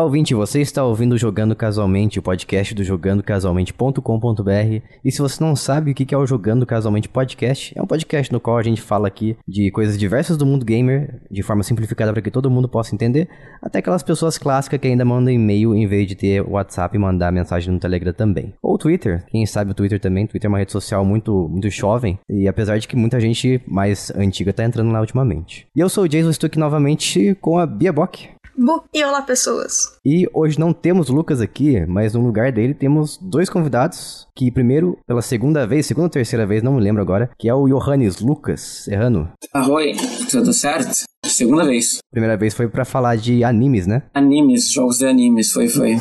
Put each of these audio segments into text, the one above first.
Olá, ouvinte, você está ouvindo Jogando Casualmente, o podcast do jogandocasualmente.com.br. E se você não sabe o que é o Jogando Casualmente Podcast, é um podcast no qual a gente fala aqui de coisas diversas do mundo gamer, de forma simplificada para que todo mundo possa entender, até aquelas pessoas clássicas que ainda mandam e-mail em vez de ter WhatsApp e mandar mensagem no Telegram também. Ou Twitter, quem sabe o Twitter também. Twitter é uma rede social muito, muito jovem, e apesar de que muita gente mais antiga tá entrando lá ultimamente. E eu sou o Jason, estou aqui novamente com a Bia Bock. Bu e olá, pessoas. E hoje não temos o Lucas aqui, mas no lugar dele temos dois convidados. Que primeiro, pela segunda vez, segunda ou terceira vez, não me lembro agora, que é o Johannes Lucas Serrano. Arroi, tudo certo? Segunda vez. Primeira vez foi pra falar de animes, né? Animes, jogos de animes, foi, foi.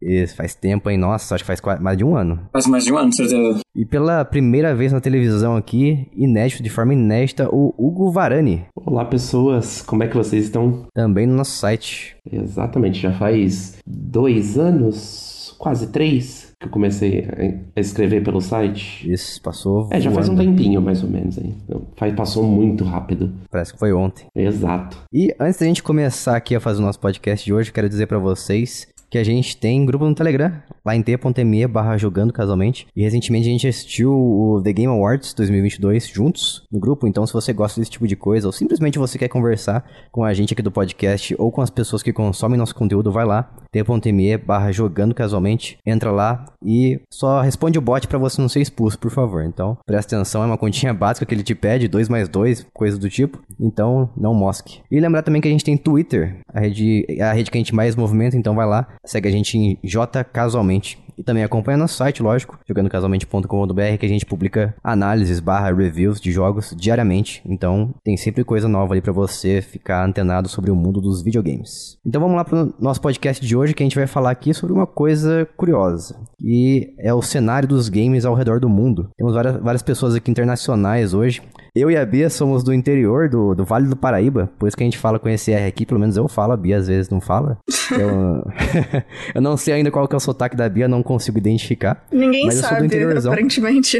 E faz tempo, hein? Nossa, acho que faz quase mais de um ano. Faz mais de um ano, certeza. E pela primeira vez na televisão aqui, inédito, de forma inédita, o Hugo Varani. Olá, pessoas, como é que vocês estão? Também no nosso site. Exatamente, já faz dois anos, quase três, que eu comecei a escrever pelo site. Isso, passou. É, já faz um voando. tempinho, mais ou menos. Aí. Então, faz- Passou muito rápido. Parece que foi ontem. Exato. E antes da gente começar aqui a fazer o nosso podcast de hoje, quero dizer pra vocês que a gente tem grupo no Telegram, lá em t.me barra jogando casualmente. E recentemente a gente assistiu o The Game Awards 2022 juntos no grupo, então se você gosta desse tipo de coisa, ou simplesmente você quer conversar com a gente aqui do podcast, ou com as pessoas que consomem nosso conteúdo, vai lá, t.me barra jogando casualmente, entra lá e só responde o bot pra você não ser expulso, por favor. Então, presta atenção, é uma continha básica que ele te pede, 2 mais 2, coisa do tipo. Então, não mosque. E lembrar também que a gente tem Twitter, a rede, é a rede que a gente mais movimenta, então vai lá, segue a gente em J Casualmente. E também acompanha nosso site, lógico, jogandocasualmente.com.br, que a gente publica análises barra reviews de jogos diariamente. Então tem sempre coisa nova ali pra você ficar antenado sobre o mundo dos videogames. Então vamos lá pro nosso podcast de hoje, que a gente vai falar aqui sobre uma coisa curiosa. E é o cenário dos games ao redor do mundo. Temos várias, várias pessoas aqui internacionais hoje. Eu e a Bia somos do interior do, do Vale do Paraíba, por isso que a gente fala com esse R aqui, pelo menos eu falo, a Bia às vezes não fala. Eu, eu não sei ainda qual que é o sotaque da Bia, não consigo identificar. Ninguém sabe, aparentemente.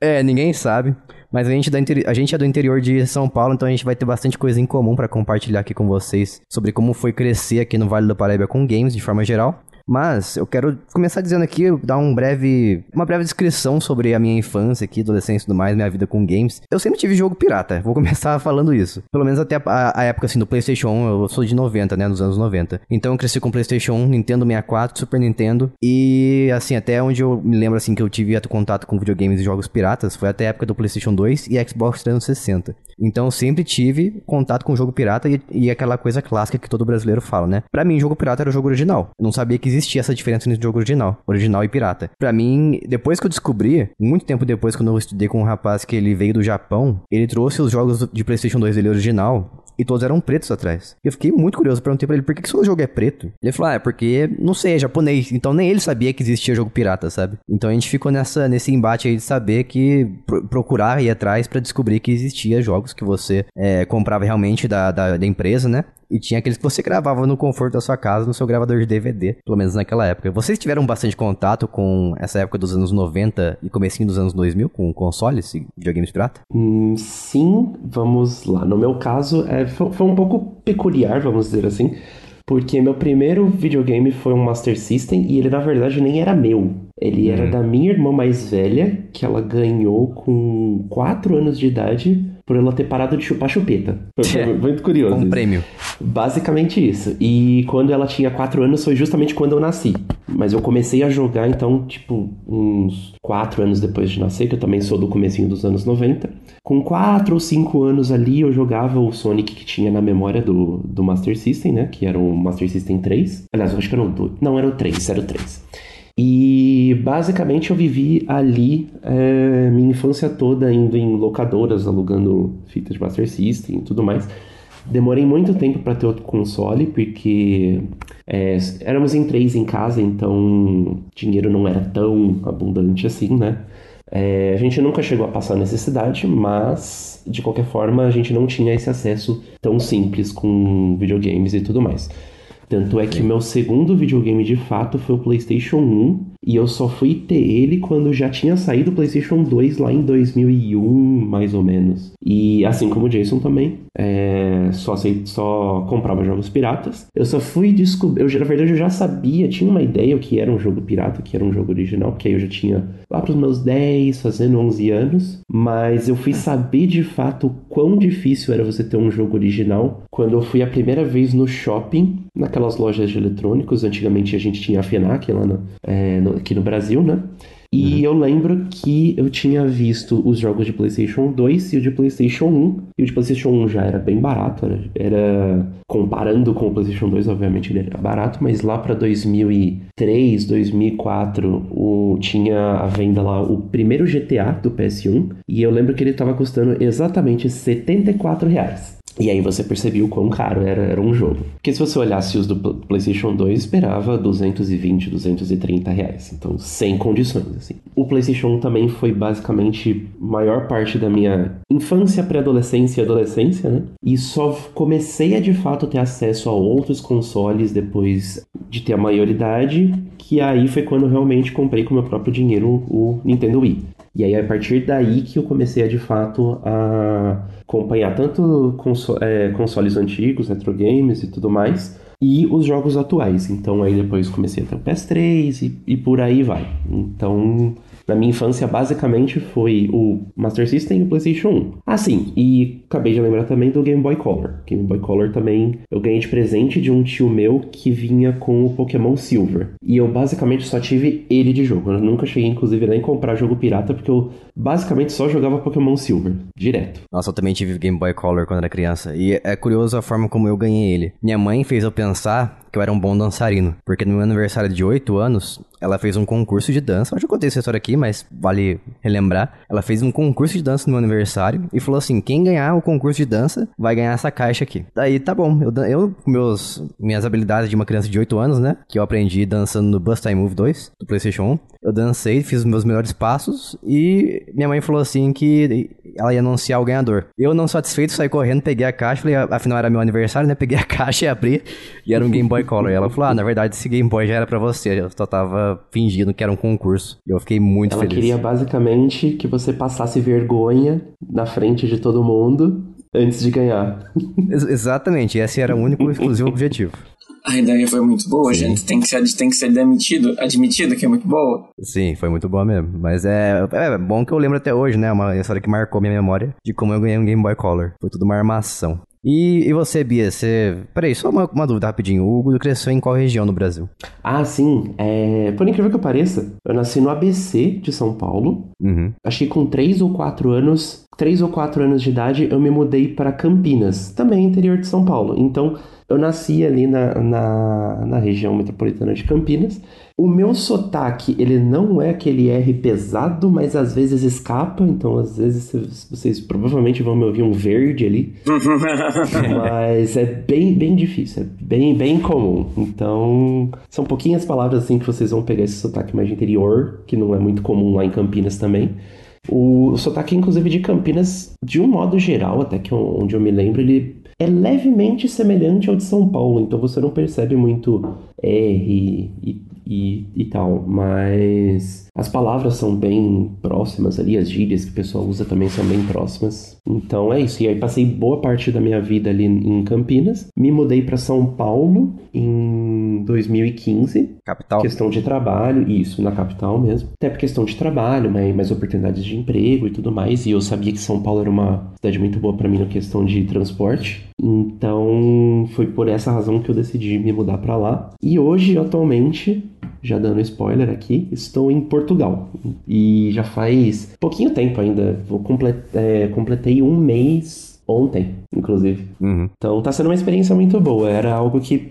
É, ninguém sabe. Mas a gente, é a gente é do interior de São Paulo, então a gente vai ter bastante coisa em comum pra compartilhar aqui com vocês sobre como foi crescer aqui no Vale do Paraíba com games de forma geral. Mas eu quero começar dizendo aqui, dar um breve, uma breve descrição sobre a minha infância aqui, adolescência e tudo mais, minha vida com games. Eu sempre tive jogo pirata, vou começar falando isso. Pelo menos até a, a época assim do PlayStation 1, eu sou de 90, né, nos anos 90. Então eu cresci com PlayStation 1, Nintendo 64, Super Nintendo e assim, até onde eu me lembro assim que eu tive contato com videogames e jogos piratas foi até a época do PlayStation 2 e Xbox 360. Então eu sempre tive contato com jogo pirata e, e aquela coisa clássica que todo brasileiro fala, né? Pra mim, jogo pirata era o jogo original. Eu não sabia que existia essa diferença entre jogo original, original e pirata. Pra mim, depois que eu descobri, muito tempo depois, quando eu estudei com um rapaz que ele veio do Japão, ele trouxe os jogos de PlayStation 2 dele original e todos eram pretos atrás. Eu fiquei muito curioso, perguntei pra ele por que, que seu jogo é preto. Ele falou: Ah, é porque, não sei, é japonês. Então nem ele sabia que existia jogo pirata, sabe? Então a gente ficou nessa, nesse embate aí de saber que pro- procurar ir atrás pra descobrir que existia jogos que você é, comprava realmente da, da, da empresa, né? E tinha aqueles que você gravava no conforto da sua casa, no seu gravador de DVD, pelo menos naquela época. Vocês tiveram bastante contato com essa época dos anos 90 e comecinho dos anos 2000, com consoles e videogames pirata? Hum, sim, vamos lá. No meu caso, é, foi, foi um pouco peculiar, vamos dizer assim, porque meu primeiro videogame foi um Master System e ele, na verdade, nem era meu. Ele era da minha irmã mais velha, que ela ganhou com 4 anos de idade por ela ter parado de chupar chupeta. Foi, foi muito curioso. Um prêmio. Basicamente isso. E quando ela tinha 4 anos foi justamente quando eu nasci. Mas eu comecei a jogar, então, tipo, uns 4 anos depois de nascer, que eu também sou do comecinho dos anos 90. Com 4 ou 5 anos ali, eu jogava o Sonic que tinha na memória do, do Master System, né? Que era o Master System 3. Aliás, eu acho que era o 2. Não, era o 3, era o 3. E basicamente eu vivi ali é, minha infância toda indo em locadoras, alugando fitas de Master System e tudo mais. Demorei muito tempo para ter outro console, porque é, éramos em três em casa, então dinheiro não era tão abundante assim, né? É, a gente nunca chegou a passar necessidade, mas de qualquer forma a gente não tinha esse acesso tão simples com videogames e tudo mais. Tanto é que meu segundo videogame de fato foi o PlayStation 1, e eu só fui ter ele quando já tinha saído o PlayStation 2 lá em 2001, mais ou menos. E assim como o Jason também, é, só, só comprava jogos piratas. Eu só fui descobrir, na verdade eu já sabia, tinha uma ideia o que era um jogo pirata, que era um jogo original, porque aí eu já tinha lá para os meus 10, fazendo 11 anos, mas eu fui saber de fato o quão difícil era você ter um jogo original quando eu fui a primeira vez no shopping, naquelas lojas de eletrônicos, antigamente a gente tinha a FENAC lá no, é, no, aqui no Brasil, né? E uhum. eu lembro que eu tinha visto os jogos de PlayStation 2 e o de PlayStation 1. E o de PlayStation 1 já era bem barato, era, era comparando com o PlayStation 2, obviamente ele era barato, mas lá para 2003, 2004, o, tinha a venda lá o primeiro GTA do PS1 e eu lembro que ele estava custando exatamente 74 reais. E aí você percebia o quão caro era, era um jogo. Porque se você olhasse os do PlayStation 2, esperava 220, 230 reais. Então, sem condições, assim. O PlayStation 1 também foi basicamente maior parte da minha infância, pré-adolescência e adolescência, né? E só comecei a de fato ter acesso a outros consoles depois de ter a maioridade, que aí foi quando realmente comprei com meu próprio dinheiro o Nintendo Wii. E aí, a partir daí que eu comecei a, de fato, a acompanhar tanto conso é, consoles antigos, retro games e tudo mais, e os jogos atuais. Então, aí depois comecei a ter o PS3 e, e por aí vai. Então, na minha infância, basicamente, foi o Master System e o PlayStation 1. Ah, sim, e acabei de lembrar também do Game Boy Color. Game Boy Color também eu ganhei de presente de um tio meu que vinha com o Pokémon Silver. E eu basicamente só tive ele de jogo. Eu nunca cheguei, inclusive, nem a comprar jogo pirata, porque eu basicamente só jogava Pokémon Silver, direto. Nossa, eu também tive Game Boy Color quando era criança. E é curioso a forma como eu ganhei ele. Minha mãe fez eu pensar que eu era um bom dançarino. Porque no meu aniversário de 8 anos, ela fez um concurso de dança. Eu já contei essa história aqui, mas vale relembrar. Ela fez um concurso de dança no meu aniversário e falou assim: quem ganhar o concurso de dança vai ganhar essa caixa aqui. Daí tá bom. Eu, eu meus, minhas habilidades de uma criança de 8 anos, né? Que eu aprendi dançando no Bust Time Move 2 do PlayStation 1. Eu dancei, fiz os meus melhores passos e minha mãe falou assim que ela ia anunciar o ganhador. Eu, não satisfeito, saí correndo, peguei a caixa, falei, afinal era meu aniversário, né? Peguei a caixa e abri e era um Game Boy Color. E ela falou: Ah, na verdade, esse Game Boy já era pra você. Eu só tava fingindo que era um concurso. E eu fiquei muito ela feliz. Ela queria basicamente que você passasse vergonha na frente de todo mundo antes de ganhar. Ex exatamente, esse era o único e exclusivo objetivo. A ideia foi muito boa, Sim. gente. Tem que ser, tem que ser admitido, admitido que é muito boa. Sim, foi muito boa mesmo. Mas é, é bom que eu lembro até hoje, né? Uma história que marcou minha memória de como eu ganhei um Game Boy Color. Foi tudo uma armação. E, e você, Bia, você. Peraí, só uma, uma dúvida rapidinho. O Hugo cresceu em qual região do Brasil? Ah, sim. É... Por incrível que pareça, eu nasci no ABC de São Paulo. Uhum. Acho que com 3 ou 4 anos, 3 ou 4 anos de idade, eu me mudei para Campinas, também interior de São Paulo. Então, eu nasci ali na, na, na região metropolitana de Campinas. O meu sotaque, ele não é aquele R pesado, mas às vezes escapa. Então, às vezes, vocês provavelmente vão me ouvir um verde ali. mas é bem, bem difícil. É bem, bem comum. Então, são pouquinhas palavras assim que vocês vão pegar esse sotaque mais interior, que não é muito comum lá em Campinas também. O sotaque, inclusive, de Campinas, de um modo geral, até que onde eu me lembro, ele é levemente semelhante ao de São Paulo, então você não percebe muito R e, e, e tal, mas as palavras são bem próximas ali, as gírias que o pessoal usa também são bem próximas. Então é isso. E aí passei boa parte da minha vida ali em Campinas, me mudei para São Paulo em 2015. Capital. Questão de trabalho, isso, na capital mesmo. Até por questão de trabalho, mais, mais oportunidades de emprego e tudo mais. E eu sabia que São Paulo era uma cidade muito boa para mim na questão de transporte. Então foi por essa razão que eu decidi me mudar para lá. E hoje, atualmente, já dando spoiler aqui, estou em Portugal. E já faz pouquinho tempo ainda. Vou complet, é, completei um mês ontem, inclusive. Uhum. Então tá sendo uma experiência muito boa. Era algo que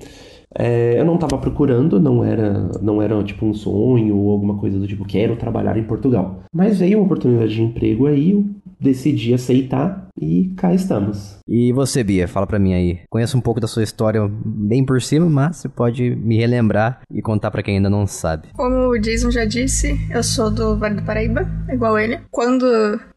é, eu não estava procurando, não era, não era tipo um sonho ou alguma coisa do tipo, quero trabalhar em Portugal. Mas veio uma oportunidade de emprego aí, eu decidi aceitar e cá estamos. E você, Bia, fala pra mim aí. Conheço um pouco da sua história bem por cima, mas você pode me relembrar e contar para quem ainda não sabe. Como o Jason já disse, eu sou do Vale do Paraíba, igual ele. Quando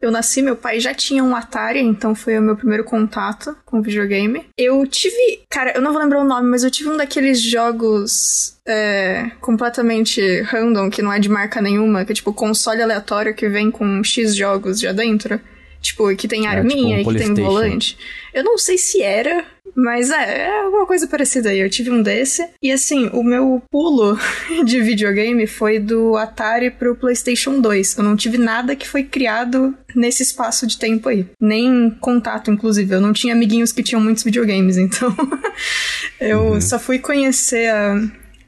eu nasci, meu pai já tinha um Atari, então foi o meu primeiro contato com videogame. Eu tive, cara, eu não vou lembrar o nome, mas eu tive um daqueles aqueles jogos é, completamente random, que não é de marca nenhuma, que é tipo console aleatório que vem com X jogos já dentro. Tipo, que tem arminha tipo um e que tem volante. Eu não sei se era, mas é, é alguma coisa parecida aí. Eu tive um desse. E assim, o meu pulo de videogame foi do Atari pro PlayStation 2. Eu não tive nada que foi criado nesse espaço de tempo aí. Nem contato, inclusive. Eu não tinha amiguinhos que tinham muitos videogames, então. eu só fui conhecer a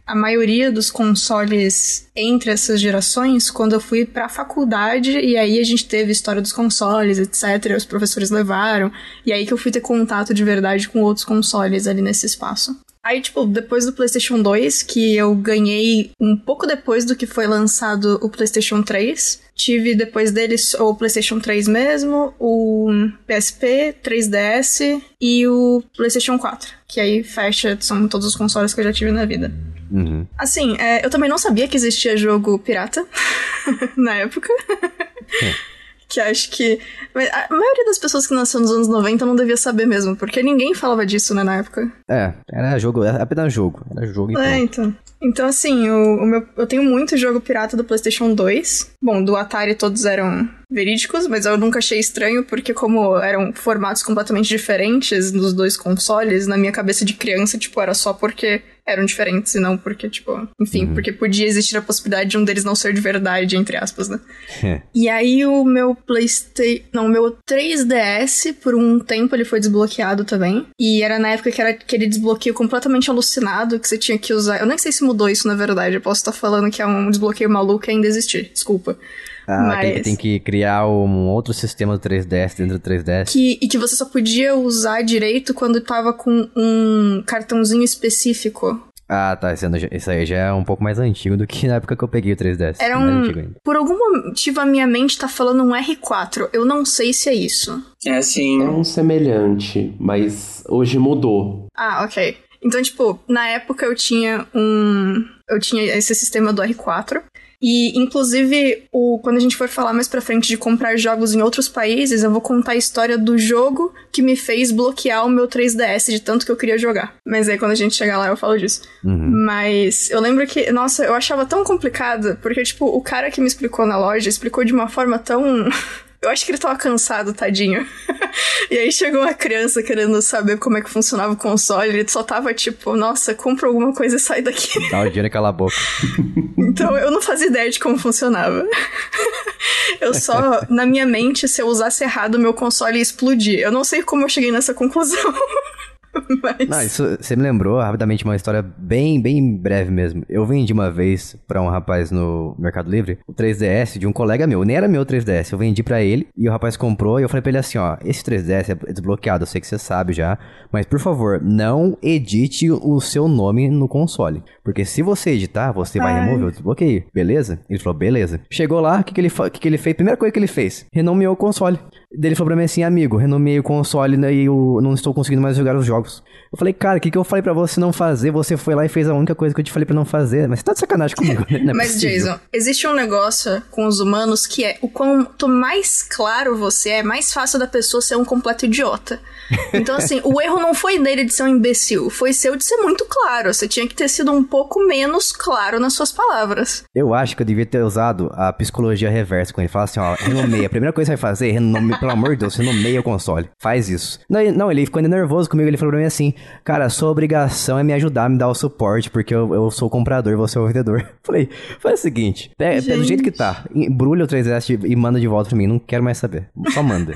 a maioria dos consoles entre essas gerações quando eu fui pra faculdade e aí a gente teve história dos consoles, etc. Os professores levaram e aí que eu fui ter contato de verdade com outros consoles ali nesse espaço. Aí, tipo, depois do PlayStation 2, que eu ganhei um pouco depois do que foi lançado o PlayStation 3, tive depois deles o PlayStation 3 mesmo, o PSP, 3DS e o PlayStation 4, que aí fecha, são todos os consoles que eu já tive na vida. Uhum. Assim, é, eu também não sabia que existia jogo pirata na época. que acho que. A maioria das pessoas que nasceu nos anos 90 não devia saber mesmo, porque ninguém falava disso, né, na época. É, era jogo, era apenas jogo. Era jogo e É, então. Então, assim, o, o meu, eu tenho muito jogo pirata do PlayStation 2. Bom, do Atari todos eram verídicos, mas eu nunca achei estranho, porque como eram formatos completamente diferentes nos dois consoles, na minha cabeça de criança, tipo, era só porque eram diferentes e não porque, tipo, enfim, porque podia existir a possibilidade de um deles não ser de verdade, entre aspas, né? É. E aí o meu PlayStation, não, o meu 3DS, por um tempo ele foi desbloqueado também. E era na época que era aquele desbloqueio completamente alucinado que você tinha que usar. Eu nem sei se mudou isso na verdade, eu posso estar falando que é um desbloqueio maluco e ainda existir, desculpa. Ah, aquele que Mas- tem que criar um outro sistema do 3DS dentro do 3DS. Que, e que você só podia usar direito quando tava com um cartãozinho específico. Ah, tá. Esse aí já é um pouco mais antigo do que na época que eu peguei o 3DS. Era Mais um. antigo ainda. Por algum motivo a minha mente tá falando um R4. Eu não sei se é isso. É assim. É um semelhante, mas hoje mudou. Ah, ok. Então, tipo, na época eu tinha um. Eu tinha esse sistema do R4. E, inclusive, o, quando a gente for falar mais pra frente de comprar jogos em outros países, eu vou contar a história do jogo que me fez bloquear o meu 3DS de tanto que eu queria jogar. Mas aí, quando a gente chegar lá, eu falo disso. Uhum. Mas eu lembro que, nossa, eu achava tão complicado, porque, tipo, o cara que me explicou na loja explicou de uma forma tão. Eu acho que ele tava cansado, tadinho. e aí chegou uma criança querendo saber como é que funcionava o console, ele só tava tipo, nossa, compra alguma coisa e sai daqui. Dá o dinheiro e cala a boca. então eu não fazia ideia de como funcionava. eu só, na minha mente, se eu usasse errado, meu console ia explodir. Eu não sei como eu cheguei nessa conclusão. Mas... Não, isso você me lembrou rapidamente uma história bem, bem breve mesmo. Eu vendi uma vez pra um rapaz no Mercado Livre o 3DS de um colega meu. Nem era meu 3DS. Eu vendi pra ele e o rapaz comprou e eu falei pra ele assim: ó, esse 3DS é desbloqueado, eu sei que você sabe já, mas por favor, não edite o seu nome no console. Porque se você editar, você vai Ai. remover o desbloqueio, beleza? Ele falou, beleza. Chegou lá, o que, que, ele, que, que ele fez? Primeira coisa que ele fez, renomeou o console. Ele falou pra mim assim, amigo, renomeei o console né, e eu não estou conseguindo mais jogar os jogos. Eu falei, cara, o que, que eu falei pra você não fazer? Você foi lá e fez a única coisa que eu te falei pra não fazer. Mas você tá de sacanagem comigo, né? É Mas, possível. Jason, existe um negócio com os humanos que é o quanto mais claro você é, mais fácil da pessoa ser um completo idiota. Então, assim, o erro não foi dele de ser um imbecil, foi seu de ser muito claro. Você tinha que ter sido um pouco menos claro nas suas palavras. Eu acho que eu devia ter usado a psicologia reversa com ele. Falar assim, ó, renomeia. A primeira coisa que você vai fazer, renome, pelo amor de Deus, renomeia o console. Faz isso. Não, ele- não, ele ficou ainda nervoso comigo. Ele falou pra mim assim, cara, sua obrigação é me ajudar, me dar o suporte, porque eu, eu sou o comprador, você é o vendedor. Falei, faz o seguinte, é, é do jeito que tá, embrulha o 3DS e manda de volta pra mim. Não quero mais saber. Só manda.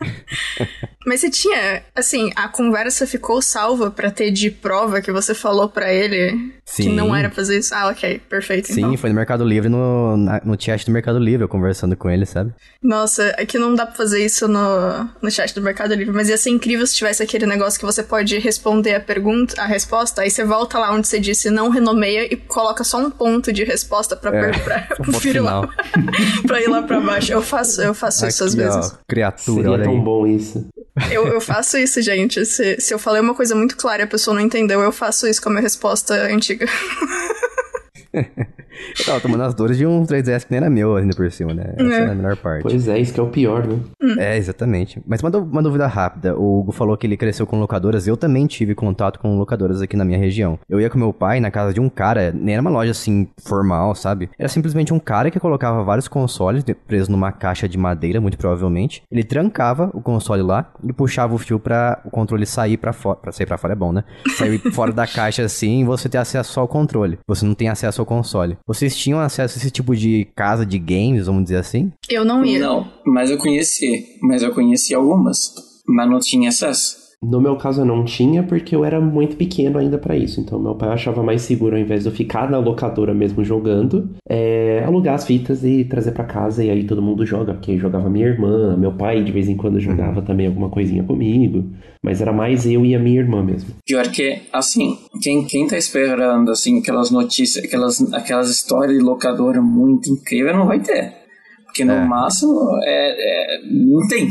Mas você tinha, assim, a conversa ficou salva pra ter de prova que você falou pra ele que Sim. não era pra fazer isso? Ah, ok, perfeito. Sim, então. foi no Mercado Livre, no, na- no chat do Mercado Livre, eu conversando com ele, sabe? Nossa, é que não dá pra fazer isso no, no chat do Mercado Livre, mas ia ser incrível se tivesse aquele negócio que você pode responder a pergunta, a resposta, aí você volta lá onde você disse não renomeia e coloca só um ponto de resposta pra, É, pra, um ponto vir lá- final. pra ir lá pra baixo. Eu faço, eu faço isso às Aqui, ó, vezes. criatura, Seria olha tão aí. bom isso. Eu, eu faço isso, gente. Se, se eu falei uma coisa muito clara e a pessoa não entendeu, eu faço isso com a minha resposta antiga. Eu tava tomando as dores de um 3DS que nem era meu ainda por cima, né? Essa é, É. a melhor parte. Pois é, isso que é o pior, né? É, exatamente. Mas uma, uma dúvida rápida. O Hugo falou que ele cresceu com locadoras. Eu também tive contato com locadoras aqui na minha região. Eu ia com meu pai na casa de um cara, nem era uma loja assim formal, sabe? Era simplesmente um cara que colocava vários consoles presos numa caixa de madeira, muito provavelmente. Ele trancava o console lá e puxava o fio pra o controle sair pra fora. Pra sair pra fora é bom, né? Sair fora da caixa assim e você ter acesso só ao controle. Você não tem acesso ao console. Vocês tinham acesso a esse tipo de casa de games, vamos dizer assim? Eu não ia. Não, mas eu conheci. Mas eu conheci algumas. Mas não tinha acesso. No meu caso eu não tinha porque eu era muito pequeno ainda pra isso. Então meu pai achava mais seguro ao invés de eu ficar na locadora mesmo jogando, é, alugar as fitas e trazer pra casa e aí todo mundo joga, porque jogava minha irmã, meu pai de vez em quando jogava também alguma coisinha comigo, mas era mais eu e a minha irmã mesmo. Pior que, assim, quem, quem tá esperando, assim, aquelas notícias, aquelas, aquelas histórias de locadora muito incrível, não vai ter. Porque no É. máximo, é, é, não tem.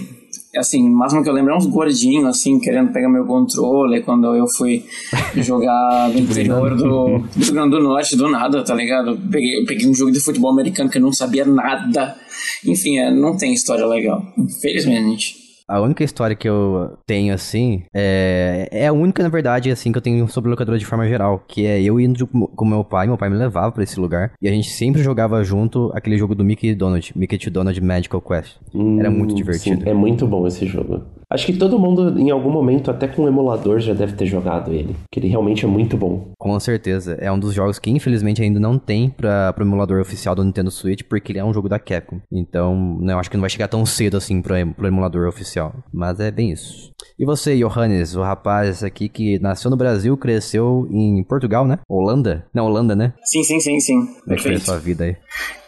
Assim, o máximo que eu lembro é uns gordinhos, assim, querendo pegar meu controle quando eu fui jogar no interior do, do Rio Grande do Norte, do nada, tá ligado? Peguei, peguei um jogo de futebol americano que eu não sabia nada. Enfim, é, não tem história legal, infelizmente. A única história que eu tenho, assim, é, é a única, na verdade, assim, que eu tenho sobre locadora de forma geral, que é eu indo com meu pai, meu pai me levava pra esse lugar, e a gente sempre jogava junto aquele jogo do Mickey e Donald, Mickey to Donald Magical Quest. Era muito Hum, divertido. sim, é muito bom esse jogo. Acho que todo mundo, em algum momento, até com um emulador, já deve ter jogado ele. Que ele realmente é muito bom. Com certeza. É um dos jogos que, infelizmente, ainda não tem pra, pro emulador oficial do Nintendo Switch, porque ele é um jogo da Capcom. Então, né, eu acho que não vai chegar tão cedo assim pro, em- pro emulador oficial. Mas é bem isso. E você, Johannes, o rapaz aqui que nasceu no Brasil, cresceu em Portugal, né? Holanda? Não, Holanda, né? Sim, sim, sim, sim. Como é que foi a Perfeito. sua vida aí?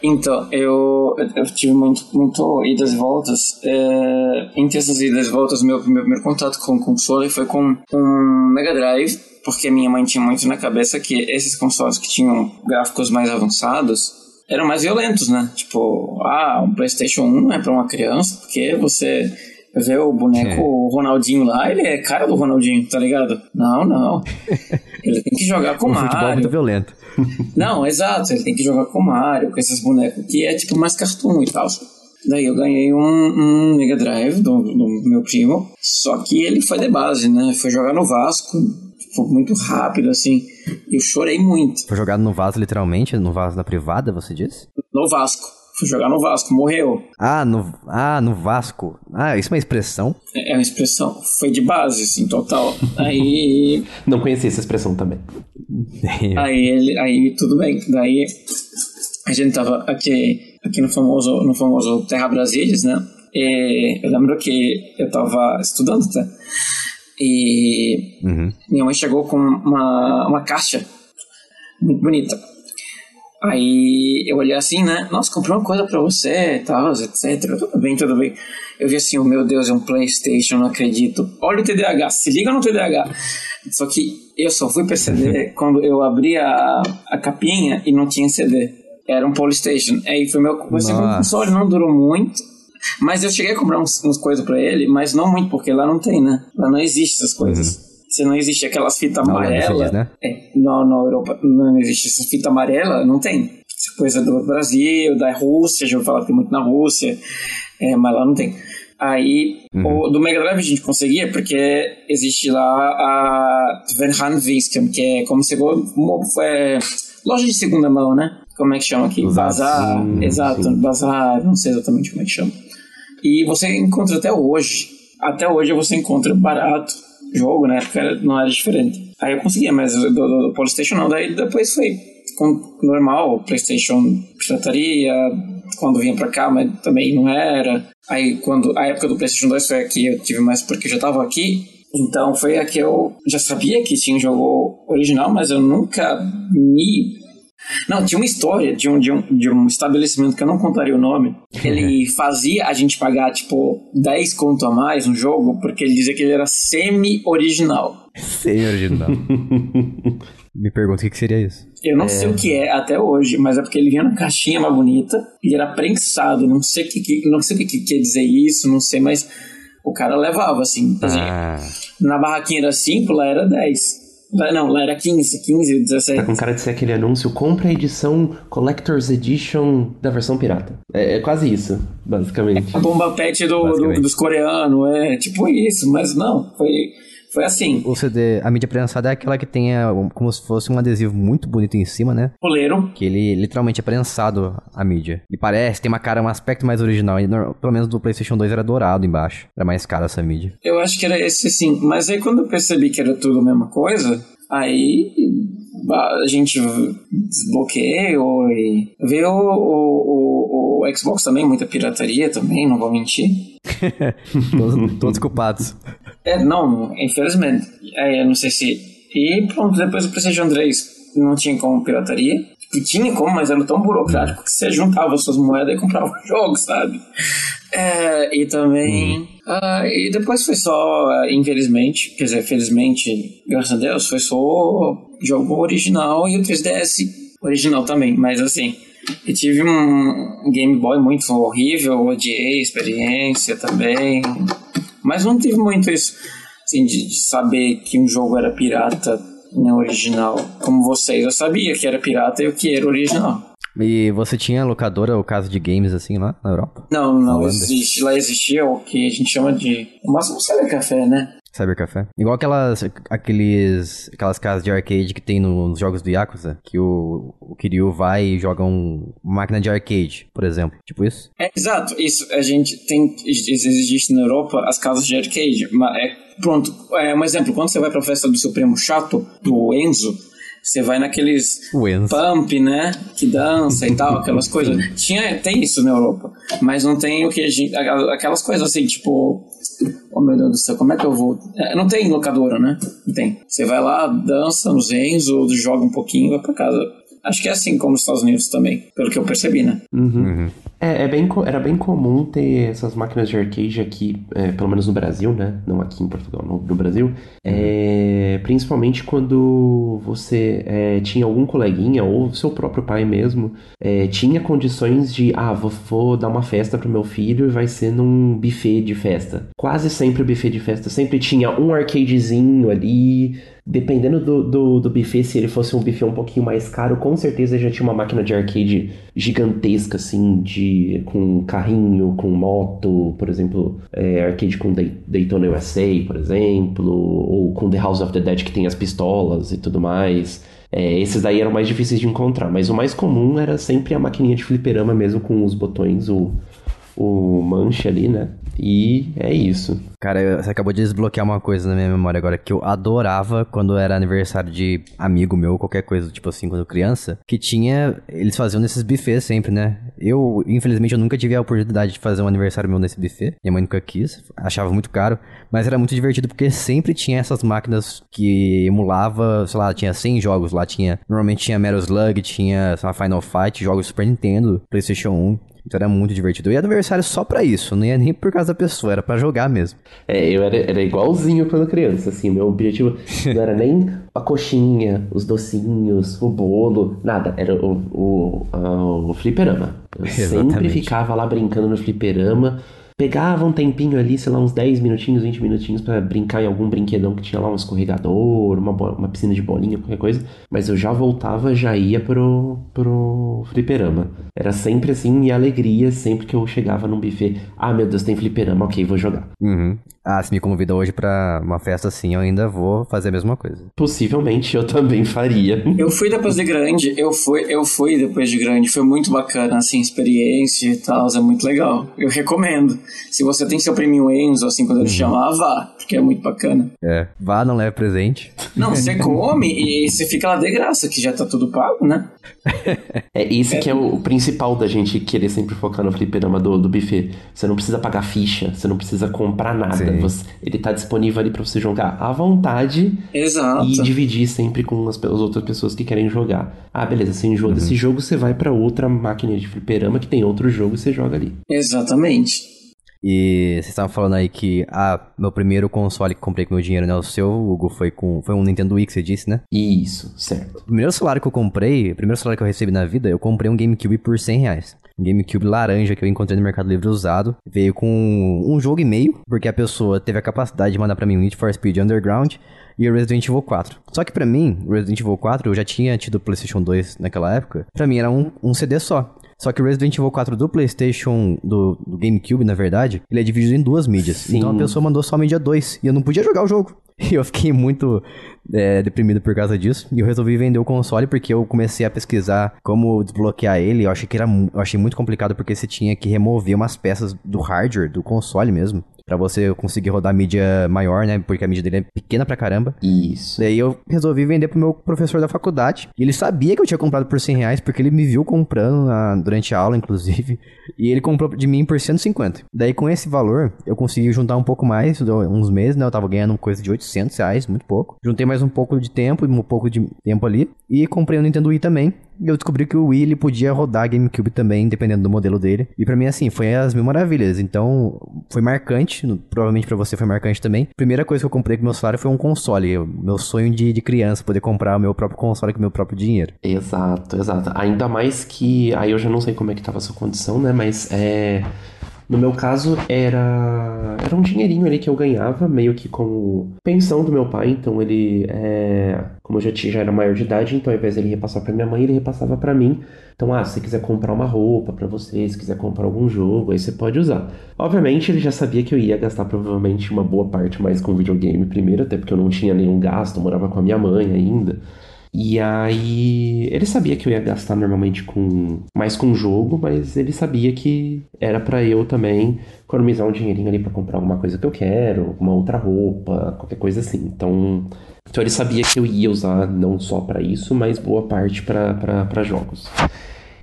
Então, eu, eu tive muito, muito idas e voltas. É, entre essas idas e voltas, meu, meu primeiro contato com o console foi com um Mega Drive, porque minha mãe tinha muito na cabeça que esses consoles que tinham gráficos mais avançados eram mais violentos, né? Tipo, ah, um PlayStation 1 não é pra uma criança, porque você vê o boneco É. Ronaldinho lá, ele é cara do Ronaldinho, tá ligado? Não, não. Ele tem que jogar com o futebol Mario. muito violento. Não, exato, ele tem que jogar com o Mario, com esses bonecos, que é tipo mais cartoon e tal. Daí eu ganhei um, um Mega Drive do, do meu primo, só que ele foi de base, né? Foi jogar no Vasco, foi muito rápido, assim, e eu chorei muito. Foi jogado no vaso, literalmente? No vaso da privada, você disse? No Vasco, fui jogar no Vasco, morreu. Ah, no, ah, no Vasco. Ah, isso é uma expressão? É é uma expressão, foi de base, assim, total. Aí Não conhecia essa expressão também. Aí ele, aí tudo bem. Daí a gente tava aqui, aqui no famoso, no famoso Terra Brasílias, né? E eu lembro que eu tava estudando, tá? E Uhum. minha mãe chegou com uma, uma caixa muito bonita. Aí eu olhei assim, né? Nossa, comprei uma coisa pra você tal, etc. Tudo bem, tudo bem. Eu vi assim, oh, meu Deus, é um Playstation, não acredito. Olha o TDAH, se liga no TDAH. Só que eu só fui perceber quando eu abri a, a capinha e não tinha CD. Era um Polystation. Aí foi meu, meu console, não durou muito. Mas eu cheguei a comprar uns, uns coisas pra ele, mas não muito, porque lá não tem, né? Lá não existe essas coisas. Se não existe aquelas fitas amarelas. né? É, na, na Europa não existe essa fita amarela, não tem. Essa coisa do Brasil, da Rússia, já ouvi falar que tem muito na Rússia, é, mas lá não tem. Aí, o, do Mega Drive a gente conseguia, porque existe lá a Verhanvisken, que é como se fosse é, loja de segunda mão, né? Como é que chama aqui? Bazar, Sim, exato, sim. bazar, não sei exatamente como é que chama. E você encontra até hoje. Até hoje você encontra barato jogo, né? Porque não era diferente. Aí eu conseguia, mas do, do, do Polystation não. Daí depois foi com, normal, Playstation pirataria, quando vinha pra cá, mas também não era. Aí quando a época do Playstation 2 foi a que eu tive mais porque eu já tava aqui. Então foi a que eu já sabia que tinha um jogo original, mas eu nunca me não, tinha uma história de um, de, um, de um estabelecimento que eu não contaria o nome. Ele fazia a gente pagar, tipo, 10 conto a mais no jogo, porque ele dizia que ele era semi-original. Sem original. Me pergunta o que, seria isso. Eu não sei o que é até hoje, mas é porque ele vinha numa caixinha mais bonita, ele era prensado, não sei o que, que- não sei o que, que quer dizer isso, não sei, mas o cara levava, assim. assim, Ah, Na barraquinha era 5, lá era 10. Não, lá era 15, 15, 17. Tá com cara de ser aquele anúncio, compra a edição Collector's Edition da versão pirata. É, é quase isso, basicamente. A bomba pet do, do- dos coreanos, é tipo isso, mas não, foi, foi assim. O CD, a mídia prensada é aquela que tem é, como se fosse um adesivo muito bonito em cima, né? Poleiro, Que ele literalmente é prensado a mídia. E parece, tem uma cara, um aspecto mais original. E, pelo menos do PlayStation 2 era dourado embaixo. Era mais caro essa mídia. eu acho que era esse sim. Mas aí quando eu percebi que era tudo a mesma coisa, aí a gente desbloqueou e veio o, o, o, o Xbox também, muita pirataria também, não vou mentir. todos, todos culpados. É, não, infelizmente. É, eu não sei se. E pronto, depois do PlayStation 3 não tinha como pirataria. Tipo, tinha como, mas era tão burocrático que você juntava suas moedas e comprava jogos, sabe? É, e também. ah, e depois foi só, ah, infelizmente, quer dizer, felizmente, graças a Deus, foi só jogo original e o 3DS original também, mas assim. Eu tive um Game Boy muito horrível, odiei a experiência também. Mas não tive muito isso, assim, de, saber que um jogo era pirata não original. Como vocês, eu sabia que era pirata e o que era original. E você tinha locadora ou casa de games assim lá na Europa? Não, não Holanda. existe. Lá existia o que a gente chama de. O máximo sabe café, né? Cybercafé? Igual aquelas, aqueles, aquelas casas de arcade que tem nos jogos do Yakuza, que o, o Kiryu vai e joga um, uma máquina de arcade, por exemplo. Tipo isso? É, exato, isso. A gente tem. Existe na Europa as casas de arcade. Mas é, pronto, é um exemplo. Quando você vai pra festa do seu primo chato, do Enzo, você vai naqueles pump, né? Que dança e tal, aquelas coisas. Tinha, tem isso na Europa. Mas não tem o que a gente. Aquelas coisas assim, tipo. Oh meu Deus do céu, como é que eu vou. É, não tem locadora, né? Não tem. Você vai lá, dança nos Enzo, joga um pouquinho vai pra casa. Acho que é assim como nos Estados Unidos também, pelo que eu percebi, né? Uhum. É, é bem, era bem comum ter essas máquinas de arcade aqui, é, pelo menos no Brasil, né? Não aqui em Portugal, no, no Brasil. É, principalmente quando você é, tinha algum coleguinha ou seu próprio pai mesmo é, tinha condições de, ah, vou, vou dar uma festa pro meu filho e vai ser num buffet de festa. Quase sempre o buffet de festa sempre tinha um arcadezinho ali. Dependendo do, do, do buffet, se ele fosse um buffet um pouquinho mais caro, com certeza já tinha uma máquina de arcade gigantesca, assim, de com carrinho, com moto, por exemplo, é, arcade com Day- Daytona USA, por exemplo, ou com The House of the Dead, que tem as pistolas e tudo mais. É, esses daí eram mais difíceis de encontrar, mas o mais comum era sempre a maquininha de fliperama mesmo, com os botões, o, o manche ali, né? E é isso. Cara, você acabou de desbloquear uma coisa na minha memória agora que eu adorava quando era aniversário de amigo meu, qualquer coisa, tipo assim, quando criança, que tinha. Eles faziam nesses buffets sempre, né? Eu, infelizmente, eu nunca tive a oportunidade de fazer um aniversário meu nesse buffet. Minha mãe nunca quis, achava muito caro, mas era muito divertido porque sempre tinha essas máquinas que emulava, sei lá, tinha 100 jogos lá, tinha. Normalmente tinha Metal Slug, tinha, sei lá, Final Fight, jogos Super Nintendo, PlayStation 1. Então era muito divertido. Eu ia aniversário só pra isso, não ia nem por causa da pessoa, era pra jogar mesmo. É, eu era, era igualzinho quando criança, assim, meu objetivo não era nem a coxinha, os docinhos, o bolo, nada, era o, o, a- o fliperama. Eu sempre Exatamente. ficava lá brincando no fliperama, pegava um tempinho ali, sei lá, uns 10 minutinhos, 20 minutinhos pra brincar em algum brinquedão que tinha lá, um escorregador, uma, uma piscina de bolinha, qualquer coisa, mas eu já voltava, já ia pro, pro fliperama. Era sempre assim, e alegria sempre que eu chegava num buffet, ah, meu Deus, tem fliperama, ok, vou jogar. Uhum. Ah, se me convida hoje pra uma festa assim, eu ainda vou fazer a mesma coisa. Possivelmente eu também faria. Eu fui depois de grande, eu fui, eu fui depois de grande, foi muito bacana, assim, experiência e tal, é muito legal. Eu recomendo. Se você tem seu priminho Enzo, assim, quando ele chamar, vá, porque é muito bacana. É, vá, não leve presente. Não, você come e você fica lá de graça, que já tá tudo pago, né? É esse que é o principal da gente querer sempre focar no fliperama do, do buffet. Você não precisa pagar ficha, você não precisa comprar nada. Sim. Você- ele tá disponível ali pra você jogar à vontade Exato. e dividir sempre com as, as outras pessoas que querem jogar. Ah, beleza, você enjoou desse jogo, você vai pra outra máquina de fliperama que tem outro jogo e você joga ali. Exatamente. E vocês estavam falando aí que, ah, meu primeiro console que comprei com meu dinheiro, né? O seu, Hugo, foi com foi um Nintendo Wii que você disse, né? Isso, certo. O primeiro celular que eu comprei, o primeiro celular que eu recebi na vida, eu comprei um GameCube por 100 reais. GameCube laranja que eu encontrei no Mercado Livre usado. Veio com um jogo e meio, porque a pessoa teve a capacidade de mandar para mim um Need for Speed Underground e o Resident Evil 4. Só que para mim, o Resident Evil 4, eu já tinha tido o PlayStation 2 naquela época, para mim era um, um CD só. Só que o Resident Evil 4 do PlayStation, do, do, GameCube, na verdade, ele é dividido em duas mídias. Sim. Então a pessoa mandou só a mídia 2 e eu não podia jogar o jogo. E eu fiquei muito é, deprimido por causa disso. E eu resolvi vender o console porque eu comecei a pesquisar como desbloquear ele. Eu achei que era eu achei muito complicado porque você tinha que remover umas peças do hardware, do console mesmo para você conseguir rodar mídia maior, né? Porque a mídia dele é pequena pra caramba. Isso. Daí eu resolvi vender pro meu professor da faculdade. E ele sabia que eu tinha comprado por 100 reais, porque ele me viu comprando na, durante a aula, inclusive. E ele comprou de mim por 150. Daí com esse valor, eu consegui juntar um pouco mais, uns meses, né? Eu tava ganhando coisa de 800 reais, muito pouco. Juntei mais um pouco de tempo um pouco de tempo ali. E comprei o Nintendo Wii também. E eu descobri que o Wii ele podia rodar GameCube também, dependendo do modelo dele. E para mim, assim, foi as mil maravilhas. Então, foi marcante. Provavelmente para você foi marcante também. Primeira coisa que eu comprei com meu salário foi um console. Eu, meu sonho de, de criança, poder comprar o meu próprio console com o meu próprio dinheiro. Exato, exato. Ainda mais que. Aí eu já não sei como é que tava a sua condição, né? Mas é. No meu caso, era era um dinheirinho ali que eu ganhava, meio que como pensão do meu pai. Então ele, é... como eu já, tinha, já era maior de idade, então ao invés dele repassar para minha mãe, ele repassava para mim. Então, ah, se você quiser comprar uma roupa para você, se quiser comprar algum jogo, aí você pode usar. Obviamente, ele já sabia que eu ia gastar provavelmente uma boa parte mais com videogame primeiro, até porque eu não tinha nenhum gasto, morava com a minha mãe ainda. E aí ele sabia que eu ia gastar normalmente com mais com jogo, mas ele sabia que era para eu também economizar um dinheirinho ali para comprar alguma coisa que eu quero, uma outra roupa, qualquer coisa assim. Então, então ele sabia que eu ia usar não só para isso, mas boa parte para jogos.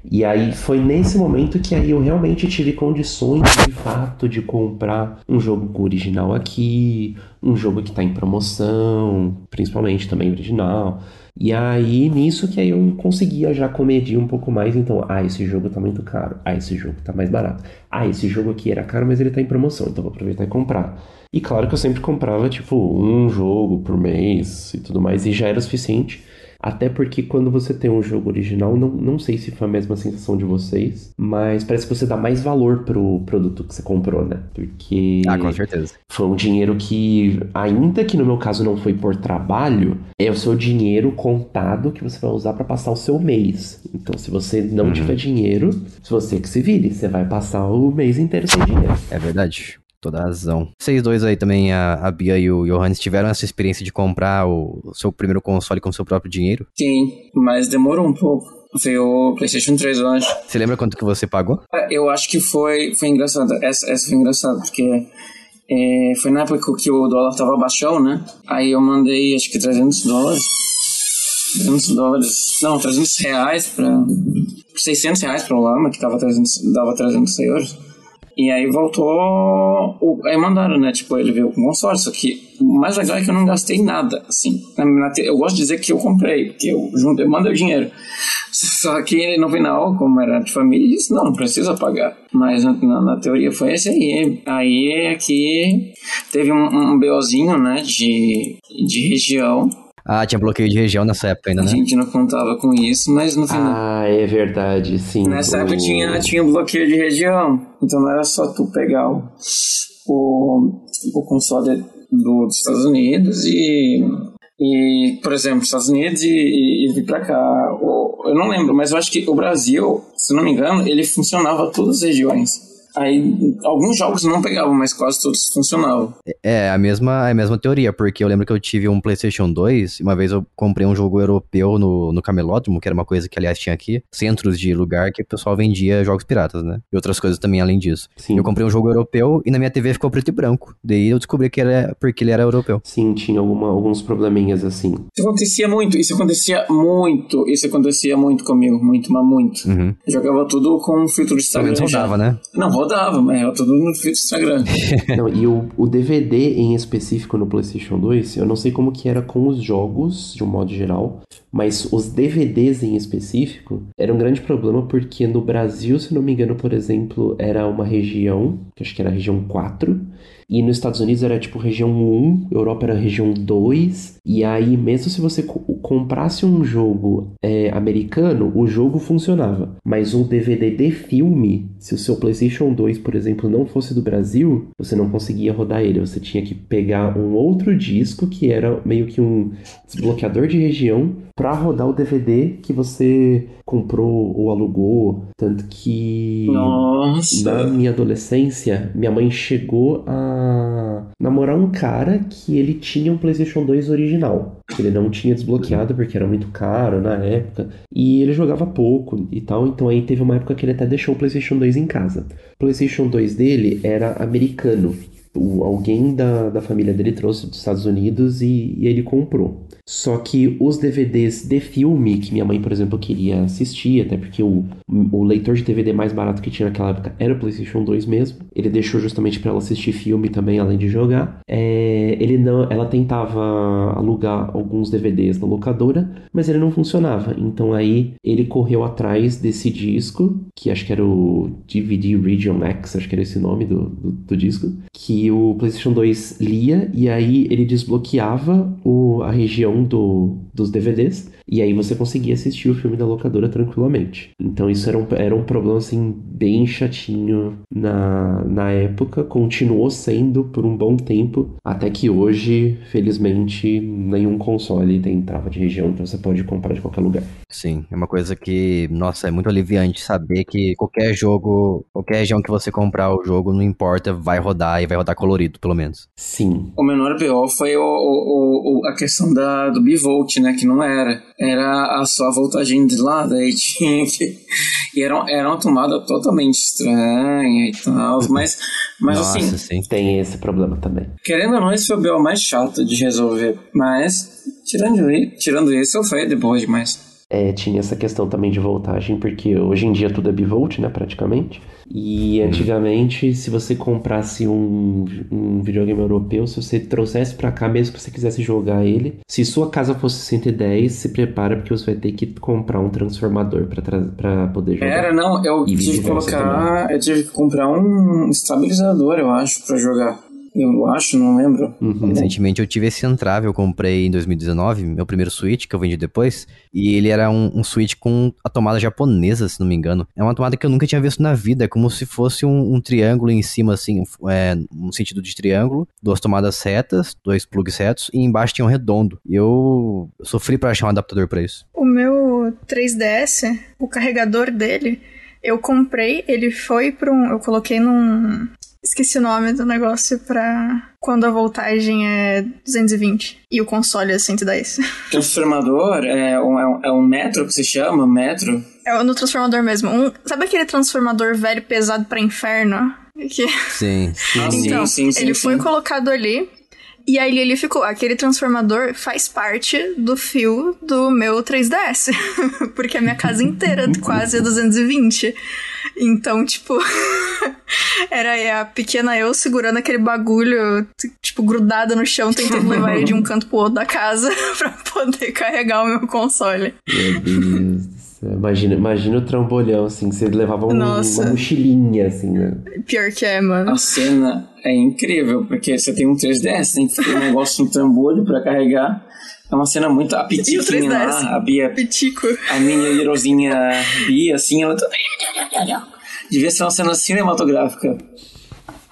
E aí foi nesse momento que aí eu realmente tive condições de fato de comprar um jogo original aqui, um jogo que está em promoção, principalmente também original. E aí, nisso que aí eu conseguia já comedir um pouco mais, então, ah, esse jogo tá muito caro, ah, esse jogo tá mais barato, ah, esse jogo aqui era caro, mas ele tá em promoção, então vou aproveitar e comprar. E claro que eu sempre comprava, tipo, um jogo por mês e tudo mais, e já era o suficiente até porque quando você tem um jogo original, não, não sei se foi a mesma sensação de vocês, mas parece que você dá mais valor pro produto que você comprou, né? Porque. Ah, com certeza. Foi um dinheiro que, ainda que no meu caso não foi por trabalho, é o seu dinheiro contado que você vai usar para passar o seu mês. Então, se você não uhum. tiver dinheiro, se você que se vire, você vai passar o mês inteiro sem dinheiro. É verdade. Toda razão. Vocês dois aí também, a, a Bia e o Johannes, tiveram essa experiência de comprar o, seu primeiro console com seu próprio dinheiro? Sim, mas demorou um pouco. Foi o PlayStation 3, eu acho. Você lembra quanto que você pagou? É, eu acho que foi, foi engraçado. Essa, essa foi engraçada, porque é, foi na época que o dólar tava baixão, né? Aí eu mandei, acho que 300 dólares. 300 dólares. Não, 300 reais pra. 600 reais pra Lama, que tava 300, dava 300 euros. E aí voltou. Aí mandaram, né? Tipo, ele veio com consórcio. Só que o mais legal é que eu não gastei nada, assim. Eu gosto de dizer que eu comprei, porque eu, junto, eu mando o dinheiro. Só que no final, como era de família, disse: não, não precisa pagar. Mas na, na, teoria foi esse aí. Aí é que teve um, um BOzinho, né? De, de região ah, tinha bloqueio de região nessa época ainda, né? A gente não contava com isso, mas no final. Ah, é verdade, sim. Nessa o... época tinha, tinha bloqueio de região. Então não era só tu pegar o, o, o console do, dos Estados Unidos e. E, por exemplo, Estados Unidos e, e, e vir pra cá. O, eu não lembro, mas eu acho que o Brasil, se não me engano, ele funcionava todas as regiões. Aí alguns jogos não pegavam, mas quase todos funcionavam. É, a mesma, a mesma teoria, porque eu lembro que eu tive um PlayStation 2, e uma vez eu comprei um jogo europeu no, no Camelódromo, que era uma coisa que, aliás, tinha aqui, centros de lugar que o pessoal vendia jogos piratas, né? E outras coisas também além disso. Sim. Eu comprei um jogo europeu e na minha TV ficou preto e branco. Daí eu descobri que era porque ele era europeu. Sim, tinha alguma, alguns probleminhas assim. Isso acontecia muito, isso acontecia muito, isso acontecia muito comigo, muito, mas muito. Uhum. Eu jogava tudo com filtro de. Pelo menos rodava, né? Não, rodava, mas era tudo no feed do Instagram. Não, e o, o DVD em específico no PlayStation 2, eu não sei como que era com os jogos, de um modo geral, mas os DVDs em específico era um grande problema porque no Brasil, se não me engano, por exemplo, era uma região, que acho que era a região 4, e nos Estados Unidos era tipo região 1, Europa era região 2. E aí, mesmo se você co comprasse um jogo é, americano, o jogo funcionava. Mas um DVD de filme, se o seu PlayStation 2, por exemplo, não fosse do Brasil, você não conseguia rodar ele. Você tinha que pegar um outro disco que era meio que um desbloqueador de região para rodar o DVD que você comprou ou alugou. Tanto que Nossa. na minha adolescência, minha mãe chegou a namorar um cara que ele tinha um PlayStation 2 original. Que ele não tinha desbloqueado porque era muito caro na época. E ele jogava pouco e tal. Então aí teve uma época que ele até deixou o PlayStation 2 em casa. O PlayStation 2 dele era americano. O, alguém da, da família dele trouxe dos Estados Unidos e, e ele comprou. Só que os DVDs de filme, que minha mãe, por exemplo, queria assistir, até porque o, o leitor de DVD mais barato que tinha naquela época era o PlayStation 2 mesmo. Ele deixou justamente para ela assistir filme também, além de jogar. É, ele não, ela tentava alugar alguns DVDs na locadora, mas ele não funcionava. Então aí ele correu atrás desse disco, que acho que era o DVD Region X, acho que era esse nome do, do, do disco, que o PlayStation 2 lia e aí ele desbloqueava o, a região do, dos DVDs e aí você conseguia assistir o filme da locadora tranquilamente. Então isso era um, era um problema assim bem chatinho na, na época, continuou sendo por um bom tempo, até que hoje, felizmente, nenhum console tem trava de região, então você pode comprar de qualquer lugar. Sim, é uma coisa que, nossa, é muito aliviante saber que qualquer jogo, qualquer região que você comprar o jogo, não importa, vai rodar e vai rodar colorido, pelo menos. Sim. O menor BO foi o, o, o, a questão da, do bivolt, né? Que não era. Era a sua voltagem de lá, daí tinha que. E era, era uma tomada totalmente estranha e tal. Mas, mas Nossa, assim, sim. Tem esse problema também. querendo ou não, esse foi o BO mais chato de resolver. Mas, tirando, tirando isso, foi de boa demais. É, tinha essa questão também de voltagem, porque hoje em dia tudo é bivolt, né, praticamente. E antigamente, se você comprasse um, um videogame europeu, se você trouxesse pra cá, mesmo que você quisesse jogar ele, se sua casa fosse 110, se prepara porque você vai ter que comprar um transformador pra poder jogar. Era, não, eu E tive que colocar. Eu tive que comprar um estabilizador, eu acho, pra jogar. Eu acho, não lembro. Uhum. Recentemente eu tive esse entrave, eu comprei em 2019, meu primeiro Switch, que eu vendi depois, e ele era um, um Switch com a tomada japonesa, se não me engano. É uma tomada que eu nunca tinha visto na vida, é como se fosse um, um triângulo em cima, assim, é, um sentido de triângulo, duas tomadas retas, dois plugs retos, e embaixo tinha um redondo. E eu sofri pra achar um adaptador pra isso. O meu 3DS, o carregador dele, eu comprei, ele foi pra um. Eu coloquei num. Esqueci o nome do negócio pra quando a voltagem é 220 e o console é 110. Transformador é um, é um, é um metro que se chama? Metro? É no transformador mesmo. Um, sabe aquele transformador velho pesado pra inferno? Que... Sim. Ah, Então, sim, sim, sim. ele sim. foi colocado ali. E aí ele ficou. Aquele transformador faz parte do fio do meu 3DS. Porque a minha casa inteira quase é 220. Então, tipo. era a pequena eu segurando aquele bagulho, tipo, grudada no chão, tentando levar ele de um canto pro outro da casa pra poder carregar o meu console. Meu Deus. Imagina, imagina o trambolhão, assim, você levava um- uma mochilinha, assim, né? Pior que é, mano. A cena é incrível, porque você tem um 3DS, tem que ter um negócio, um trambolho pra carregar. É uma cena muito. A Pitiquinha 3DS? lá, a Bia, Pitico. a minha herozinha Bia, assim, ela. Devia ser uma cena cinematográfica.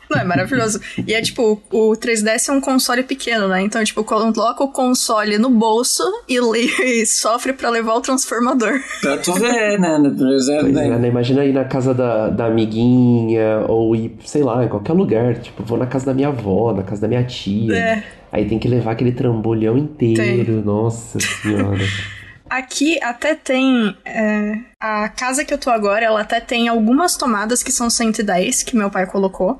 Não, é maravilhoso. E é tipo, o 3DS é um console pequeno, né? Então, tipo, coloca o console no bolso e, e sofre pra levar o transformador. Pra tu ver, né? no 3DS, Pois é, né? Imagina ir na casa da, da amiguinha, ou ir, sei lá, em qualquer lugar. Tipo, vou na casa da minha avó, na casa da minha tia. É. Aí tem que levar aquele trambolhão inteiro. Nossa senhora. Aqui até tem. é, a casa que eu tô agora, ela até tem algumas tomadas que são 110, que meu pai colocou.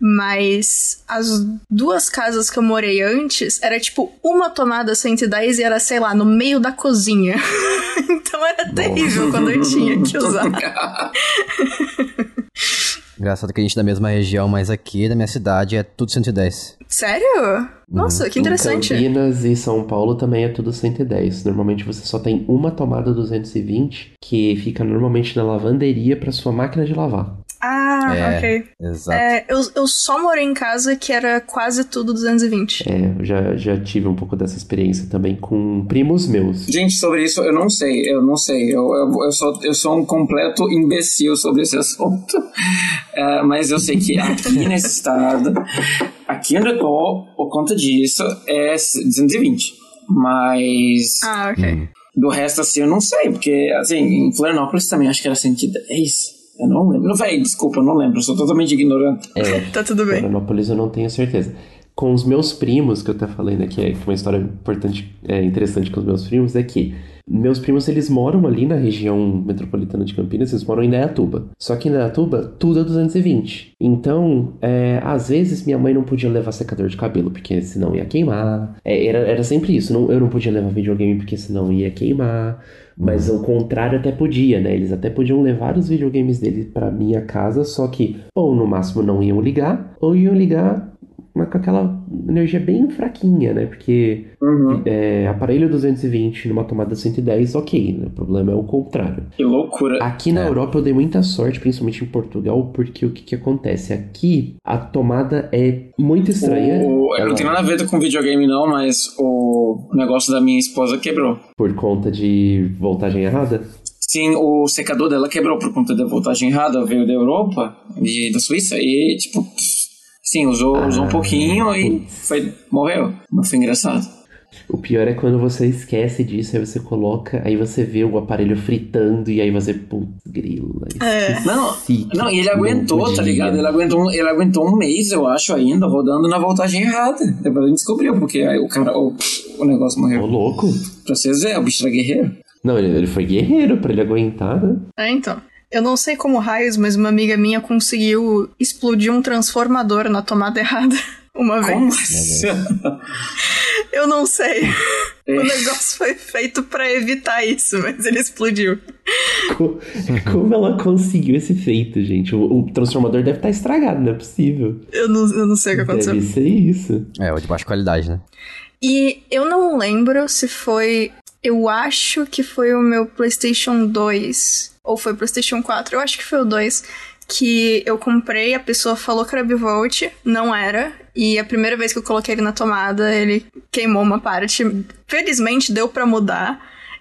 Mas as duas casas que eu morei antes era tipo uma tomada 110 e era, sei lá, no meio da cozinha. então era terrível quando eu tinha que usar. Engraçado que a gente é da mesma região, mas aqui da minha cidade é tudo 110. Sério? Nossa, que interessante. Em Campinas e São Paulo também é tudo 110. Normalmente você só tem uma tomada 220 que fica normalmente na lavanderia para sua máquina de lavar. Ah, É, ok. Exato. É, eu, eu só morei em casa que era quase tudo 220. É, eu já, já tive um pouco dessa experiência também com primos meus. Gente, sobre isso eu não sei, eu não sei. Eu, eu, eu, sou, eu sou um completo imbecil sobre esse assunto. É, mas eu sei que aqui nesse estado, aqui onde eu tô, por conta disso, é 220. Mas Ah, ok. Hum. do resto, assim, eu não sei. Porque, assim, em Florianópolis também acho que era 110. Eu não lembro. Não, véi, desculpa, eu não lembro. Eu sou totalmente ignorante. Tá tudo bem. Florianópolis eu não tenho certeza. Com os meus primos, que eu até falei, né, que é uma história importante, é, interessante com os meus primos, é que meus primos, eles moram ali na região metropolitana de Campinas, eles moram em Indaiatuba. Só que em Indaiatuba, tudo é 220. Então, é, às vezes, minha mãe não podia levar secador de cabelo, porque senão ia queimar. É, era, era sempre isso. Não, eu não podia levar videogame, porque senão ia queimar. Mas o contrário até podia, né? Eles até podiam levar os videogames deles pra minha casa, só que ou no máximo não iam ligar, ou iam ligar mas com aquela energia bem fraquinha, né? Porque Uhum. é, aparelho 220 numa tomada 110, ok, né? O problema é o contrário. Que loucura. Aqui na É. Europa eu dei muita sorte, principalmente em Portugal, porque o que, que acontece? Aqui a tomada é muito estranha. O, Ela- não tenho nada a ver com videogame, não, mas o negócio da minha esposa quebrou. Por conta de voltagem errada. Sim, o secador dela quebrou por conta da voltagem errada, veio da Europa, de, da Suíça, e tipo, sim, usou, usou um Ah, pouquinho e foi, morreu. Mas foi engraçado. O pior é quando você esquece disso, aí você coloca, aí você vê o aparelho fritando e aí você, putz, grila. É. Não, não, e ele aguentou, tá podia. ligado? Ele aguentou, um- ele aguentou um mês, eu acho, ainda, rodando na voltagem errada. Depois a gente descobriu, porque aí o cara, o, o negócio Ô, morreu. louco. Pra vocês verem, o bicho era guerreiro. Não, ele, ele foi guerreiro pra ele aguentar, né? É, então. Eu não sei como raios, mas uma amiga minha conseguiu explodir um transformador na tomada errada uma vez. Como assim? Eu não sei. É. O negócio foi feito pra evitar isso, mas ele explodiu. Co- Como ela conseguiu esse feito, gente? O, o transformador deve estar estragado, não é possível. Eu não, eu não sei o que aconteceu. Deve ser isso. É, o de baixa qualidade, né? E eu não lembro se foi. Eu acho que foi o meu PlayStation 2 ou foi o PlayStation 4. Eu acho que foi o 2 que eu comprei. A pessoa falou que era bivolt, não era. E a primeira vez que eu coloquei ele na tomada, ele queimou uma parte. Felizmente deu pra mudar.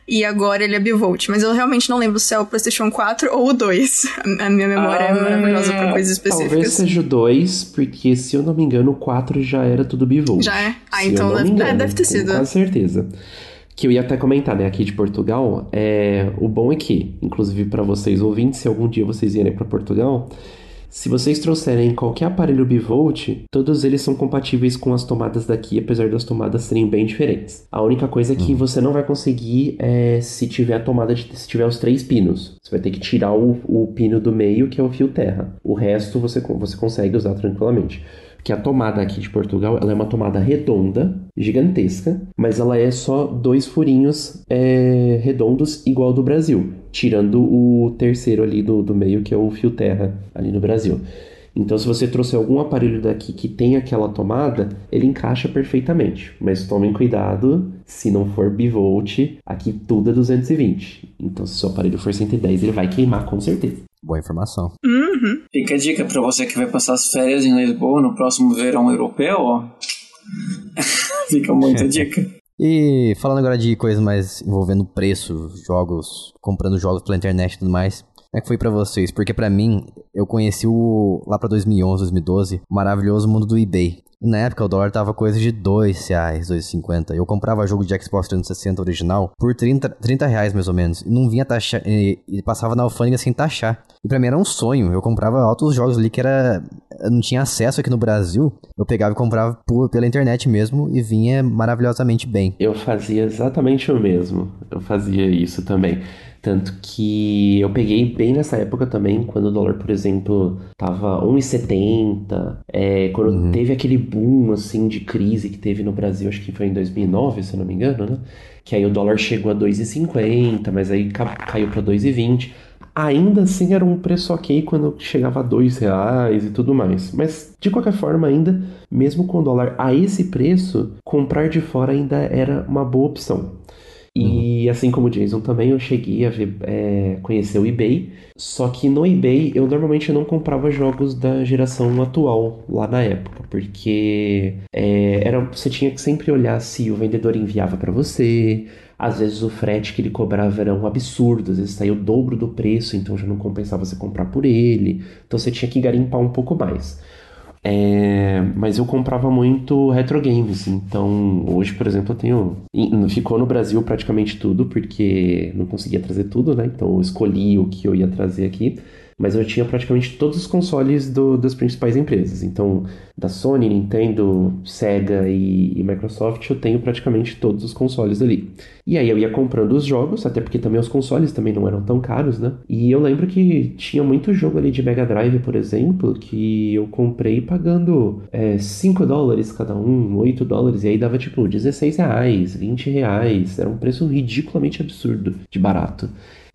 E agora ele é bivolt. Mas eu realmente não lembro se é o PlayStation 4 ou o 2. A minha memória é Ah, maravilhosa pra coisas Talvez específicas. seja o 2, porque se eu não me engano, o 4 já era tudo bivolt. Já é? Ah, Se então me deve- é, engano, deve ter sido. quase certeza. Que eu ia até comentar, né, aqui de Portugal, é, o bom é que, inclusive para vocês ouvintes, se algum dia vocês irem para Portugal, se vocês trouxerem qualquer aparelho bivolt, todos eles são compatíveis com as tomadas daqui, apesar das tomadas serem bem diferentes. A única coisa é que você não vai conseguir é, se tiver a tomada de se tiver os três pinos. Você vai ter que tirar o, o pino do meio, que é o fio terra. O resto você, você consegue usar tranquilamente. Que a tomada aqui de Portugal, ela é uma tomada redonda, gigantesca, mas ela é só dois furinhos é, redondos igual do Brasil, tirando o terceiro ali do, do meio, que é o fio terra ali no Brasil. Então, se você trouxer algum aparelho daqui que tem aquela tomada, ele encaixa perfeitamente. Mas tomem cuidado, se não for bivolt, aqui tudo é 220. Então, se seu aparelho for 110, ele vai queimar com certeza. Boa informação. Uhum. Fica a dica pra você que vai passar as férias em Lisboa no próximo verão europeu, ó. Fica muita dica. E falando agora de coisas mais envolvendo preço, jogos, comprando jogos pela internet e tudo mais. Como é que foi pra vocês? Porque pra mim, eu conheci o lá pra 2011, 2012, o maravilhoso mundo do eBay. E na época o dólar tava coisa de 2 reais, 2,50. Eu comprava jogo de Xbox 360 original por 30, 30 reais mais ou menos. E não vinha taxar, e, e passava na alfândega sem taxar. E pra mim era um sonho. Eu comprava altos jogos ali que era. Não tinha acesso aqui no Brasil. Eu pegava e comprava por, pela internet mesmo e vinha maravilhosamente bem. Eu fazia exatamente o mesmo. Eu fazia isso também. Tanto que eu peguei bem nessa época também, quando o dólar, por exemplo, tava 1,70. É, quando Uhum. teve aquele boom, assim, de crise que teve no Brasil, acho que foi em 2009, se eu não me engano, né? Que aí o dólar chegou a 2,50, mas aí ca- caiu pra 2,20. ainda assim era um preço ok quando chegava a dois reais e tudo mais. Mas de qualquer forma, ainda, mesmo com o dólar a esse preço, comprar de fora ainda era uma boa opção. E uhum. assim como o Jason também, eu cheguei a ver, é, conhecer o eBay. Só que no eBay eu normalmente não comprava jogos da geração atual lá na época, porque é, era, você tinha que sempre olhar se o vendedor enviava para você. Às vezes o frete que ele cobrava era um absurdo, às vezes saía o dobro do preço, então já não compensava você comprar por ele. Então você tinha que garimpar um pouco mais. É, mas eu comprava muito retro games, então hoje, por exemplo, eu tenho. Ficou no Brasil praticamente tudo, porque não conseguia trazer tudo, né? Então eu escolhi o que eu ia trazer aqui mas eu tinha praticamente todos os consoles do, das principais empresas. Então, da Sony, Nintendo, Sega e, e, Microsoft, eu tenho praticamente todos os consoles ali. E aí eu ia comprando os jogos, até porque também os consoles também não eram tão caros, né? E eu lembro que tinha muito jogo ali de Mega Drive, por exemplo, que eu comprei pagando é, 5 dólares cada um, 8 dólares, e aí dava tipo 16 reais, 20 reais. Era um preço ridiculamente absurdo de barato.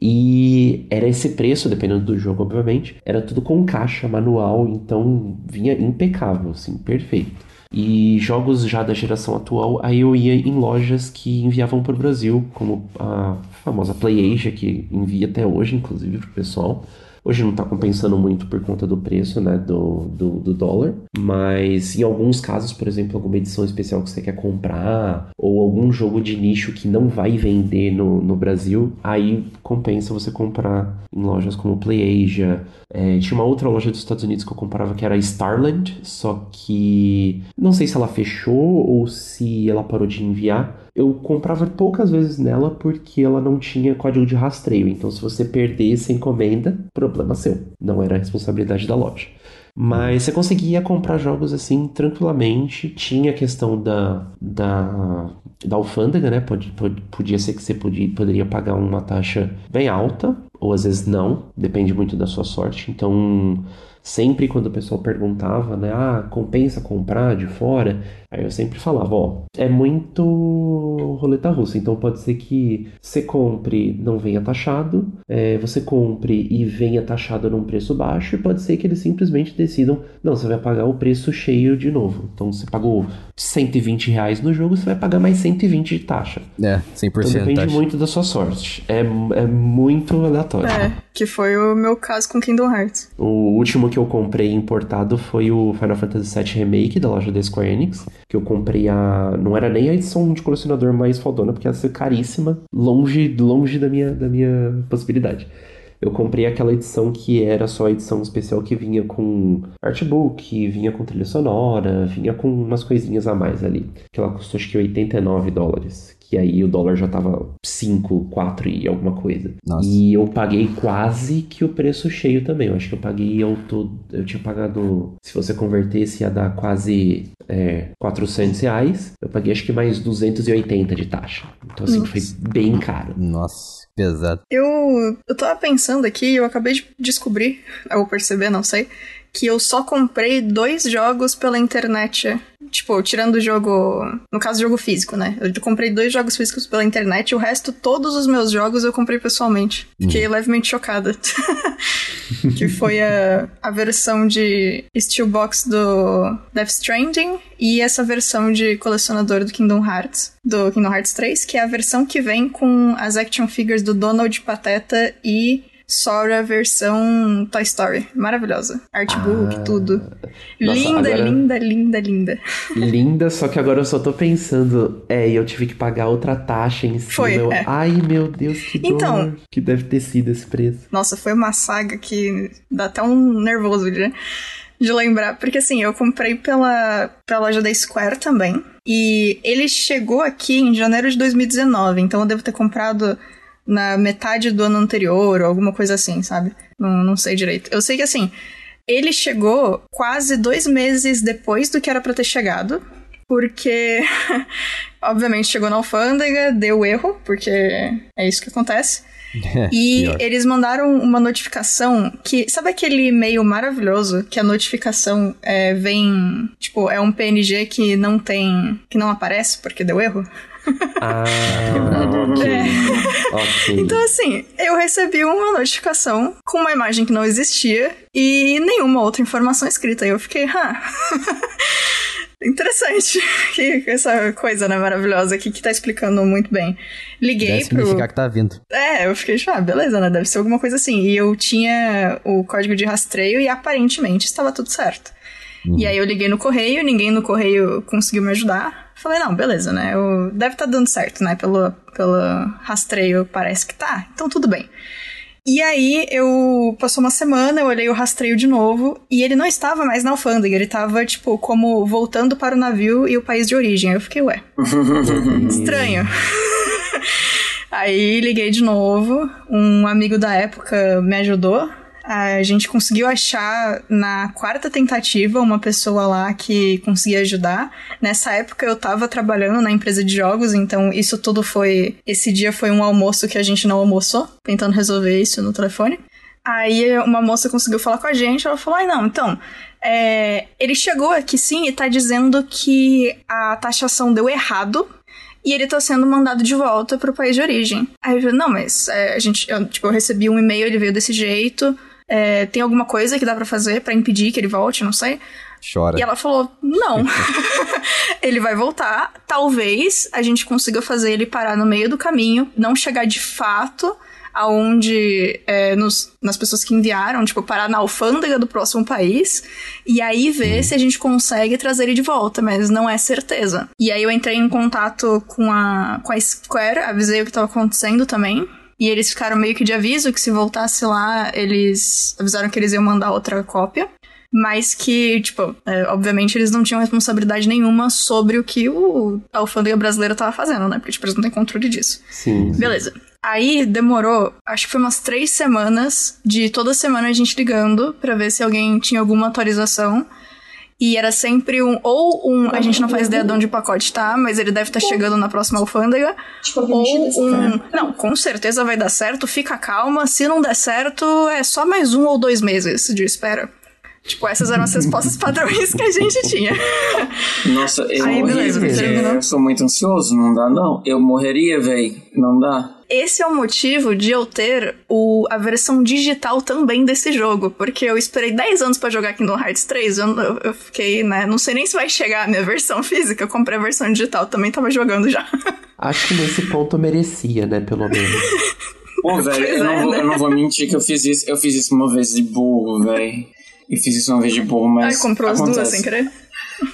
E era esse preço, dependendo do jogo, obviamente. Era tudo com caixa manual, então vinha impecável, assim, perfeito. E jogos já da geração atual, aí eu ia em lojas que enviavam para o Brasil, como a famosa PlayAsia, que envia até hoje, inclusive, para o pessoal. Hoje não está compensando muito por conta do preço, né, do, do, do, dólar, mas em alguns casos, por exemplo, alguma edição especial que você quer comprar, ou algum jogo de nicho que não vai vender no, no Brasil, aí compensa você comprar em lojas como PlayAsia. É, tinha uma outra loja dos Estados Unidos que eu comprava que era Starland, só que não sei se ela fechou ou se ela parou de enviar, eu comprava poucas vezes nela porque ela não tinha código de rastreio. Então, se você perdesse a encomenda, problema seu. Não era responsabilidade da loja. Mas você conseguia comprar jogos assim tranquilamente. Tinha a questão da, da, da alfândega, né? podia ser que você podia, poderia pagar uma taxa bem alta, ou às vezes não, depende muito da sua sorte. Então, sempre quando o pessoal perguntava, né, ah, compensa comprar de fora? Aí eu sempre falava, ó, é muito roleta russa, então pode ser que você compre, não venha taxado, é, você compre e venha taxado num preço baixo, e pode ser que eles simplesmente decidam, não, você vai pagar o preço cheio de novo. Então você pagou 120 reais no jogo, você vai pagar mais 120 de taxa. É, 100% então, depende taxa. muito da sua sorte. É, é muito aleatório. É, que foi o meu caso com Kingdom Hearts. O último que eu comprei importado foi o Final Fantasy VII Remake da loja da Square Enix que eu comprei a. Não era nem a edição de colecionador mais fodona, porque ia ser caríssima, longe, longe da minha, da minha possibilidade. Eu comprei aquela edição que era só a edição especial que vinha com artbook, vinha com trilha sonora, vinha com umas coisinhas a mais ali. Que ela custou acho que 89 dólares que aí o dólar já tava 5, 4 e alguma coisa. Nossa. E eu paguei quase que o preço cheio também. Eu acho que eu paguei ao todo. Eu tinha pagado. Se você convertesse, ia dar quase é, 400 reais. Eu paguei acho que mais 280 de taxa. Então, assim, Nossa. foi bem caro. Nossa. Pesado. Eu, eu tava pensando aqui, eu acabei de descobrir, ou perceber, não sei, que eu só comprei dois jogos pela internet Tipo, tirando o jogo. No caso, jogo físico, né? Eu comprei dois jogos físicos pela internet, o resto, todos os meus jogos eu comprei pessoalmente. Fiquei uhum. levemente chocada. que foi a, a versão de Steelbox do Death Stranding e essa versão de colecionador do Kingdom Hearts, do Kingdom Hearts 3, que é a versão que vem com as action figures do Donald Pateta e Sora versão Toy Story. Maravilhosa. Artbook, ah. tudo. Nossa, linda, agora... linda, linda, linda. Linda, só que agora eu só tô pensando, é, eu tive que pagar outra taxa em cima. Foi, eu... é. Ai, meu Deus, que dor então, que deve ter sido esse preço. Nossa, foi uma saga que dá até um nervoso, né? de lembrar, porque assim, eu comprei pela, pela loja da Square também. E ele chegou aqui em janeiro de 2019, então eu devo ter comprado na metade do ano anterior, ou alguma coisa assim, sabe? Não, não sei direito. Eu sei que assim, ele chegou quase dois meses depois do que era para ter chegado, porque, obviamente, chegou na alfândega, deu erro, porque é isso que acontece. E pior. eles mandaram uma notificação que. Sabe aquele e-mail maravilhoso que a notificação é, vem. Tipo, é um PNG que não tem. que não aparece porque deu erro? Ah, ok. ok. Então, assim, eu recebi uma notificação com uma imagem que não existia e nenhuma outra informação escrita. E eu fiquei, hã. Interessante. Que essa coisa, né, maravilhosa aqui que tá explicando muito bem. Liguei Deve pro. significar que tá vindo. É, eu fiquei, ah, beleza, né? Deve ser alguma coisa assim. E eu tinha o código de rastreio e aparentemente estava tudo certo. E aí eu liguei no correio, ninguém no correio conseguiu me ajudar. Falei, não, beleza, né? Eu, deve estar dando certo, né? Pelo, pelo rastreio parece que tá. Então tudo bem. E aí eu passou uma semana, eu olhei o rastreio de novo e ele não estava mais na alfândega, ele estava tipo como voltando para o navio e o país de origem. Aí eu fiquei, ué, estranho. Aí liguei de novo, um amigo da época me ajudou. A gente conseguiu achar na quarta tentativa uma pessoa lá que conseguia ajudar. Nessa época eu tava trabalhando na empresa de jogos, então isso tudo foi. Esse dia foi um almoço que a gente não almoçou, tentando resolver isso no telefone. Aí uma moça conseguiu falar com a gente, ela falou: ai não, então. é, ele chegou aqui sim e tá dizendo que a taxação deu errado e ele tá sendo mandado de volta pro país de origem. Aí eu falei, não, mas é, a gente, eu, tipo, eu recebi um e-mail, ele veio desse jeito. É, tem alguma coisa que dá pra fazer pra impedir que ele volte, não sei. Chora. E ela falou: não. ele vai voltar. Talvez a gente consiga fazer ele parar no meio do caminho, não chegar de fato aonde é, nos, nas pessoas que enviaram, tipo, parar na alfândega do próximo país e aí ver se a gente consegue trazer ele de volta, mas não é certeza. E aí eu entrei em contato com a, com a Square, avisei o que estava acontecendo também. E eles ficaram meio que de aviso que se voltasse lá, eles avisaram que eles iam mandar outra cópia. Mas que, tipo, é, obviamente eles não tinham responsabilidade nenhuma sobre o que o, a alfândega brasileira tava fazendo, né? Porque, tipo, eles não têm controle disso. Sim. Beleza. Aí demorou, acho que foi umas três semanas de toda semana a gente ligando pra ver se alguém tinha alguma atualização. E era sempre um, ou um, a gente não faz ideia de onde o pacote tá, mas ele deve estar chegando na próxima alfândega. Tipo, Ou um, não, com certeza vai dar certo, fica calma. Se não der certo, é só mais um ou dois meses de espera. Tipo, essas eram as respostas padrões que a gente tinha. Nossa, eu Aí, morri, beleza, eu sou muito ansioso, não dá não. Eu morreria, véi, não dá. Esse é o motivo de eu ter o, a versão digital também desse jogo, porque eu esperei 10 anos pra jogar Kingdom Hearts 3, eu, eu, eu fiquei, né, não sei nem se vai chegar a minha versão física, eu comprei a versão digital, também tava jogando já. Acho que nesse ponto eu merecia, né, pelo menos. Pô, velho, eu, não é, vou- né? eu não vou mentir que eu fiz isso. Eu fiz isso uma vez de burro, velho. Eu fiz isso uma vez de burro, mas. Aí comprou as duas acontece. sem querer.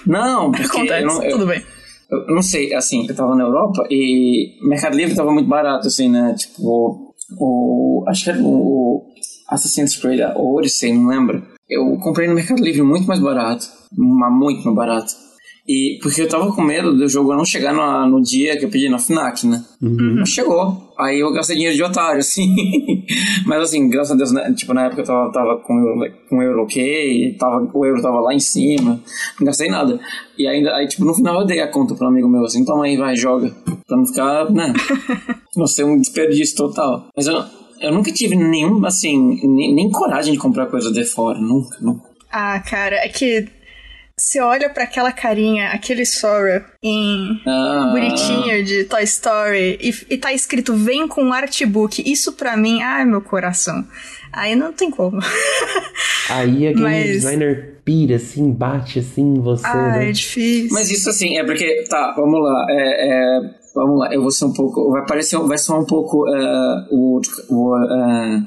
Não, porque Acontece, não, eu- tudo bem. Eu não sei, assim, eu tava na Europa e Mercado Livre tava muito barato, assim, né? Tipo, o. Acho que era o Assassin's Creed, ou Odyssey, não lembro. Eu comprei no Mercado Livre muito mais barato. Mas muito mais barato. E porque eu tava com medo do jogo não chegar no, no dia que eu pedi na FNAC, né? Mas chegou. Aí eu gastei dinheiro de otário, assim. Mas assim, graças a Deus, né? tipo, na época eu tava, tava com, o euro- com o euro ok, tava, o euro tava lá em cima, não gastei nada. E ainda, aí, tipo, no final eu dei a conta pra um amigo meu, assim, toma aí, vai, joga. Pra não ficar, né? não ser um desperdício total. Mas eu, eu nunca tive nenhum, assim, nem, nem coragem de comprar coisa de fora, nunca, nunca. Ah, cara, é que você olha pra aquela carinha, aquele Sora em Ah, bonitinho de Toy Story e, e tá escrito vem com artbook. Isso pra mim, ai meu coração. Aí não tem como. Aí a game Mas- designer pira, assim, bate assim em você, ah, né? é difícil. Mas isso assim, é porque, tá, vamos lá, é, é, vamos lá, eu vou ser um pouco, vai parecer, vai soar um pouco é, o, o é,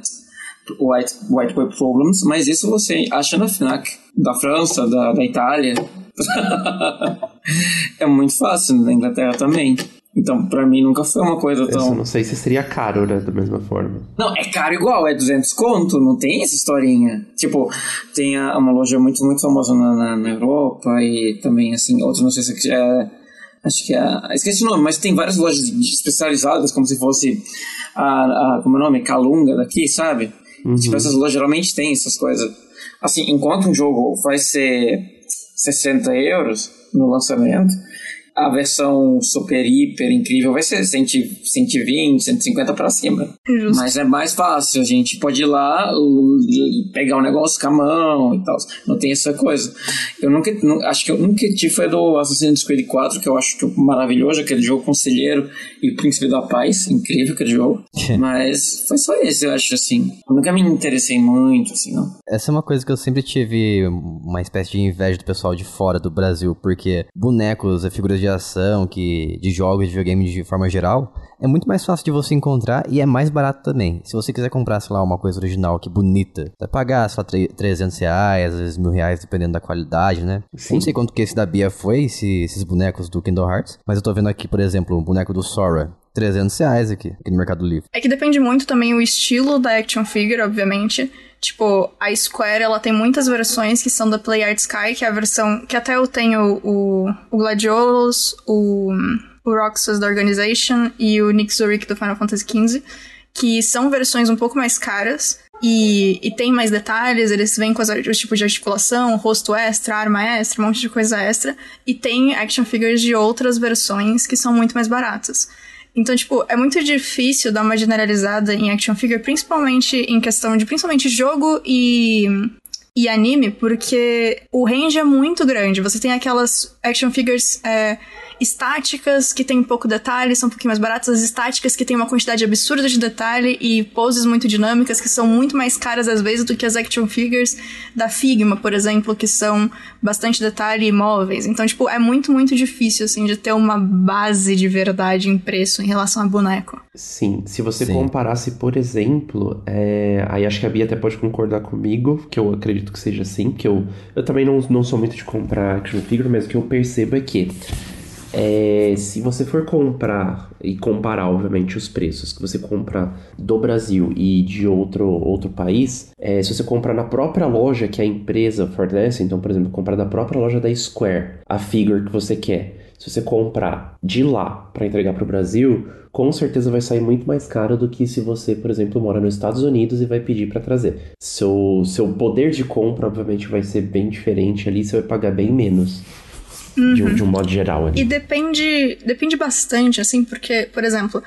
white, white Boy Problems, mas isso você acha na FNAC, da França, da, da Itália, é muito fácil, na Inglaterra também. Então, pra mim nunca foi uma coisa Eu só tão... não sei se seria caro, né, da mesma forma. Não, é caro igual, é 200 conto, não tem essa historinha. Tipo, tem a- uma loja muito, muito famosa na, na, na Europa e também, assim, outras, não sei se é... Acho que é... Esqueci o nome, mas tem várias lojas especializadas, como se fosse a... a como é o nome? Calunga daqui, sabe? Tipo, essas lojas geralmente têm essas coisas. Assim, enquanto um jogo vai ser 60 euros no lançamento, a versão super, hiper, incrível vai ser 120, 150 para cima. Justo. Mas é mais fácil, a gente pode ir lá, pegar o um negócio com a mão e tal. Não tem essa coisa. Eu nunca, acho que eu nunca tive foi do Assassin's Creed 4, que eu acho que é maravilhoso, aquele jogo conselheiro e o Príncipe da Paz, incrível aquele jogo. Mas foi só esse, eu acho, assim. Eu nunca me interessei muito, assim, não. Essa é uma coisa que eu sempre tive uma espécie de inveja do pessoal de fora do Brasil, porque bonecos, figuras de ação, que de jogos, de videogame de forma geral, é muito mais fácil de você encontrar e é mais barato também. Se você quiser comprar, sei lá, uma coisa original que bonita, vai pagar só 300 reais, às vezes mil reais, dependendo da qualidade, né? Sim. Não sei quanto que esse da Bia foi, esse, esses bonecos do Kingdom Hearts, mas eu tô vendo aqui, por exemplo, o boneco do Sora. 300 reais aqui, aqui no Mercado Livre. É que depende muito também o estilo da action figure, obviamente. Tipo, a Square, ela tem muitas versões que são da Play Art Sky, que é a versão que até eu tenho o, o Gladiolus, o o Roxas da Organization e o Nick Zurich do Final Fantasy XV, que são versões um pouco mais caras e, e tem mais detalhes, eles vêm com os, os tipos de articulação, rosto extra, arma extra, um monte de coisa extra, e tem action figures de outras versões que são muito mais baratas. Então, tipo, é muito difícil dar uma generalizada em action figure, principalmente em questão de principalmente jogo e e anime, porque o range é muito grande. Você tem aquelas action figures é, estáticas que tem um pouco detalhe, são um pouquinho mais baratas, as estáticas que tem uma quantidade absurda de detalhe e poses muito dinâmicas que são muito mais caras às vezes do que as action figures da Figma, por exemplo, que são bastante detalhe e móveis. Então, tipo, é muito, muito difícil, assim, de ter uma base de verdade em preço em relação a boneco. Sim, se você Sim. comparasse, por exemplo, é... aí acho que a Bia até pode concordar comigo, que eu acredito que seja assim, que eu, eu também não, não sou muito de comprar action figure, mas o que eu percebo é que é, se você for comprar e comparar, obviamente, os preços que você compra do Brasil e de outro, outro país, é, se você comprar na própria loja que a empresa fornece, então, por exemplo, comprar da própria loja da Square a figure que você quer, se você comprar de lá para entregar para o Brasil, com certeza vai sair muito mais caro do que se você, por exemplo, mora nos Estados Unidos e vai pedir para trazer. Seu, seu poder de compra, obviamente, vai ser bem diferente ali, você vai pagar bem menos. Uhum. De, um, de, um, modo geral. Ali. E depende, depende bastante, assim, porque, por exemplo,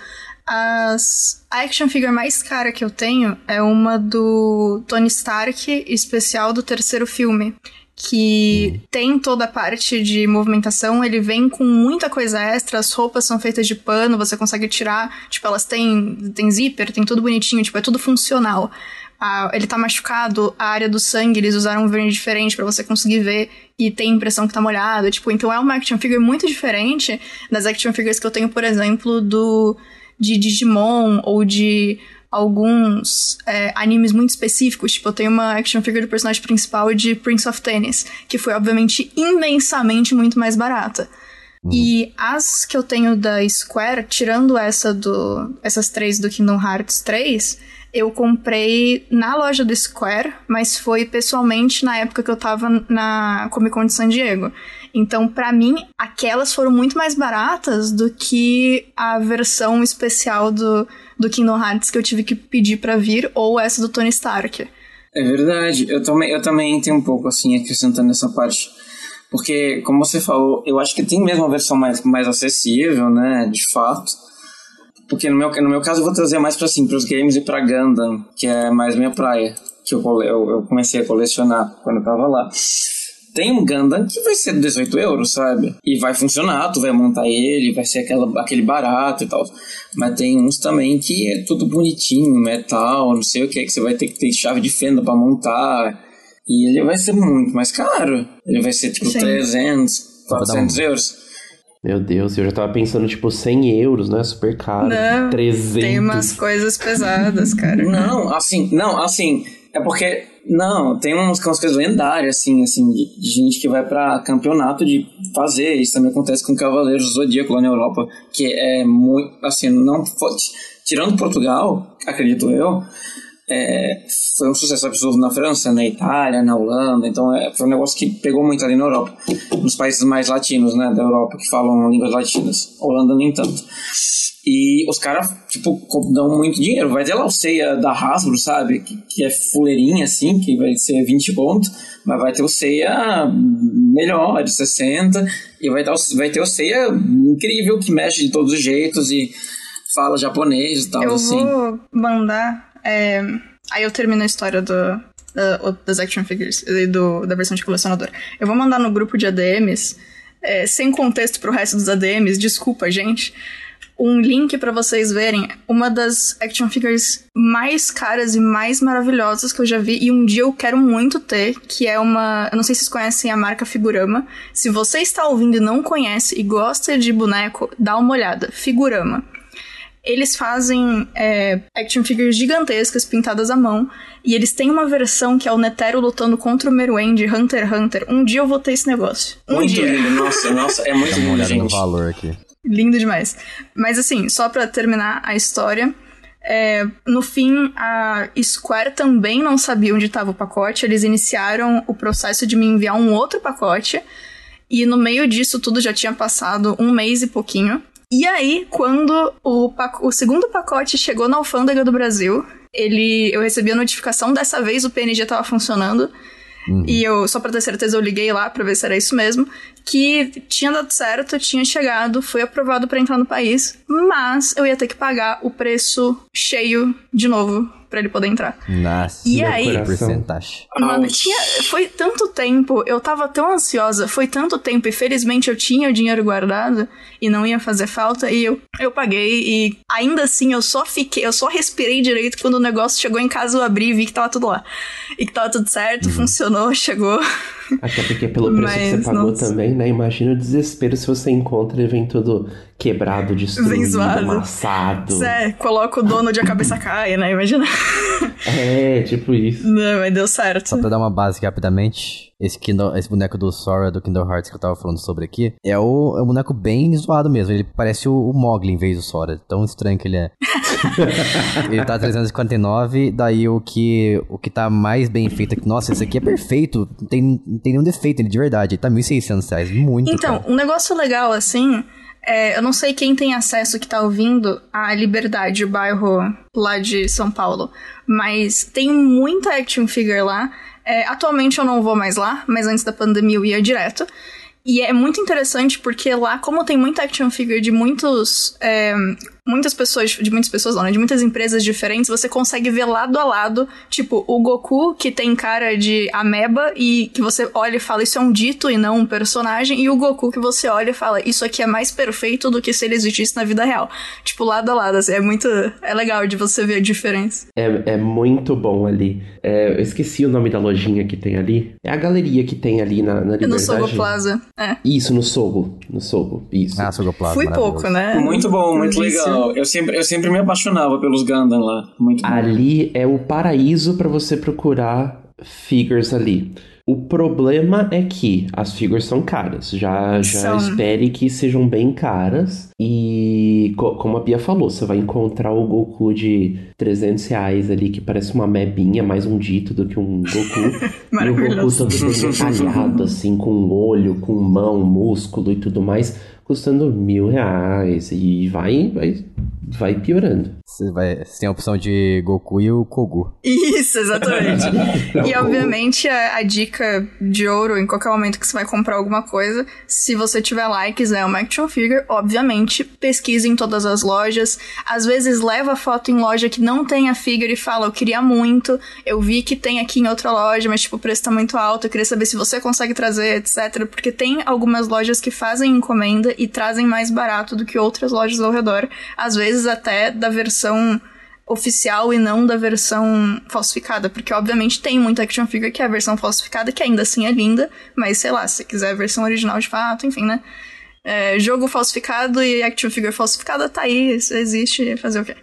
as, a action figure mais cara que eu tenho é uma do Tony Stark, especial do terceiro filme. Que hum. tem toda a parte de movimentação, ele vem com muita coisa extra, as roupas são feitas de pano, você consegue tirar, tipo, elas têm, têm zíper, tem tudo bonitinho, tipo, é tudo funcional a, ele tá machucado, a área do sangue, eles usaram um verde diferente para você conseguir ver e tem a impressão que tá molhado. Tipo, então é uma action figure muito diferente das action figures que eu tenho, por exemplo, do de Digimon ou de alguns é, animes muito específicos. Tipo, eu tenho uma action figure do personagem principal de Prince of Tennis, que foi, obviamente, imensamente muito mais barata. Uhum. E as que eu tenho da Square, tirando essa do. essas três do Kingdom Hearts 3, eu comprei na loja do Square, mas foi pessoalmente na época que eu tava na Comic Con de San Diego. Então, para mim, aquelas foram muito mais baratas do que a versão especial do, do Kingdom Hearts que eu tive que pedir para vir, ou essa do Tony Stark. É verdade, eu também, eu também tenho um pouco assim, acrescentando essa parte. Porque, como você falou, eu acho que tem mesmo uma versão mais, mais acessível, né, de fato. Porque no meu, no meu caso eu vou trazer mais para assim, os games e para Gundam, que é mais minha praia, que eu, eu, eu comecei a colecionar quando eu tava lá. Tem um Gundam que vai ser 18 euros, sabe? E vai funcionar, tu vai montar ele, vai ser aquela, aquele barato e tal. Mas tem uns também que é tudo bonitinho, metal, não sei o que, que você vai ter que ter chave de fenda para montar. E ele vai ser muito mais caro. Ele vai ser tipo Sim. 300, 400 euros. Meu Deus, eu já tava pensando, tipo, 100 euros, né? Super caro. Não, 300. Tem umas coisas pesadas, cara. não, assim, não, assim, é porque, não, tem umas, umas coisas lendárias, assim, assim, de, de, gente que vai pra campeonato de fazer. Isso também acontece com Cavaleiros do Zodíaco lá na Europa, que é muito, assim, não, tirando Portugal, acredito eu, é, foi um sucesso absurdo na França, na Itália, na Holanda, então é, foi um negócio que pegou muito ali na Europa, nos países mais latinos, né, da Europa, que falam línguas latinas. Holanda nem tanto. E os caras, tipo, dão muito dinheiro. Vai ter lá o ceia da Hasbro, sabe? Que, que é fuleirinha, assim, que vai ser 20 pontos. Mas vai ter o ceia melhor, de 60. E vai o, vai ter o ceia incrível, que mexe de todos os jeitos e fala japonês e tal, Eu assim. vou mandar. É, Aí eu termino a história do, da- das action figures e do, da versão de colecionador. Eu vou mandar no grupo de ADMs, é, sem contexto pro resto dos ADMs, desculpa, gente. Um link pra vocês verem uma das action figures mais caras e mais maravilhosas que eu já vi. E um dia eu quero muito ter, que é uma. Eu não sei se vocês conhecem a marca Figurama. Se você está ouvindo e não conhece e gosta de boneco, dá uma olhada. Figurama. Eles fazem é, action figures gigantescas pintadas à mão. E eles têm uma versão que é o Netero lutando contra o Meruem de Hunter x Hunter. Um dia eu vou ter esse negócio. Um Muito dia. lindo, nossa, nossa, é muito lindo, olhada no gente. valor aqui. Lindo demais. Mas assim, só pra terminar a história. é, no fim, a Square também não sabia onde estava o pacote. Eles iniciaram o processo de me enviar um outro pacote. E no meio disso tudo já tinha passado um mês e pouquinho. E aí, quando o, o segundo pacote chegou na alfândega do Brasil, ele, eu recebi a notificação. Dessa vez o PNG tava funcionando. E eu, só pra ter certeza, eu liguei lá pra ver se era isso mesmo. Que tinha dado certo, tinha chegado, foi aprovado pra entrar no país, mas eu ia ter que pagar o preço cheio de novo pra ele poder entrar. Nossa, E aí- porcentagem. Mano, tinha, foi tanto tempo, eu tava tão ansiosa, foi tanto tempo, e felizmente eu tinha o dinheiro guardado e não ia fazer falta, e eu, eu paguei, e ainda assim eu só fiquei, eu só respirei direito quando o negócio chegou em casa, eu abri e vi que tava tudo lá. E que tava tudo certo, funcionou, chegou. Até porque pelo preço que você pagou nossa. também, né? Imagina o desespero se você encontra e vem tudo quebrado, destruído, amassado. É, coloca o dono de a cabeça cai, né? Imagina. É, tipo isso. Não, mas deu certo. Só pra dar uma base aqui rapidamente, esse, Kindle, esse boneco do Sora do Kingdom Hearts que eu tava falando sobre aqui, é, o, é um boneco bem zoado mesmo. Ele parece o, o Mogli em vez do Sora. Tão estranho que ele é. ele tá 359, daí o que, o que tá mais bem feito aqui. Nossa, esse aqui é perfeito. Não tem, não tem nenhum defeito ele de verdade. Ele tá 1.600 reais. Muito Então, caro. um negócio legal assim. é, eu não sei quem tem acesso que tá ouvindo à Liberdade, o bairro lá de São Paulo, mas tem muita action figure lá. É, atualmente eu não vou mais lá, mas antes da pandemia eu ia direto. E é muito interessante porque lá, como tem muita action figure de muitos. é, muitas pessoas, de muitas pessoas não, né? De muitas empresas diferentes, você consegue ver lado a lado, tipo, o Goku, que tem cara de ameba, e que você olha e fala, isso é um dito e não um personagem, e o Goku que você olha e fala, isso aqui é mais perfeito do que se ele existisse na vida real. Tipo, lado a lado, assim, é muito. É legal de você ver a diferença. É, é muito bom ali. É, eu esqueci o nome da lojinha que tem ali. É a galeria que tem ali na, na E no Liberdade. Sogo Plaza. É. Isso, no Sogo. No Sogo, isso. Ah, Sogoplaza. Fui pouco, né? Muito bom, muito Delícia. Legal. Eu sempre, eu sempre me apaixonava pelos Gundam lá. Muito bom. Ali é o paraíso pra você procurar figures ali. O problema é que as figures são caras. Já, já São. espere que sejam bem caras. E co- como a Bia falou, você vai encontrar o Goku de 300 reais ali, que parece uma mebinha, mais um dito do que um Goku. e o Goku todo detalhado, assim, com olho, com mão, músculo e tudo mais, custando mil reais. E vai, vai, vai piorando. Você, vai, você tem a opção de Goku e o Kogu. Isso, exatamente. e obviamente a, a dica de ouro em qualquer momento que você vai comprar alguma coisa, se você tiver lá e quiser uma action figure, obviamente pesquise em todas as lojas. Às vezes leva foto em loja que não tem a figure e fala, eu queria muito, eu vi que tem aqui em outra loja, mas tipo o preço tá muito alto, eu queria saber se você consegue trazer, etc. Porque tem algumas lojas que fazem encomenda e trazem mais barato do que outras lojas ao redor, às vezes até da versão oficial e não da versão falsificada, porque obviamente tem muita action figure que é a versão falsificada, que ainda assim é linda, mas sei lá, se você quiser a versão original de fato, enfim, né? É, jogo falsificado e action figure falsificada tá aí, isso existe, fazer o quê?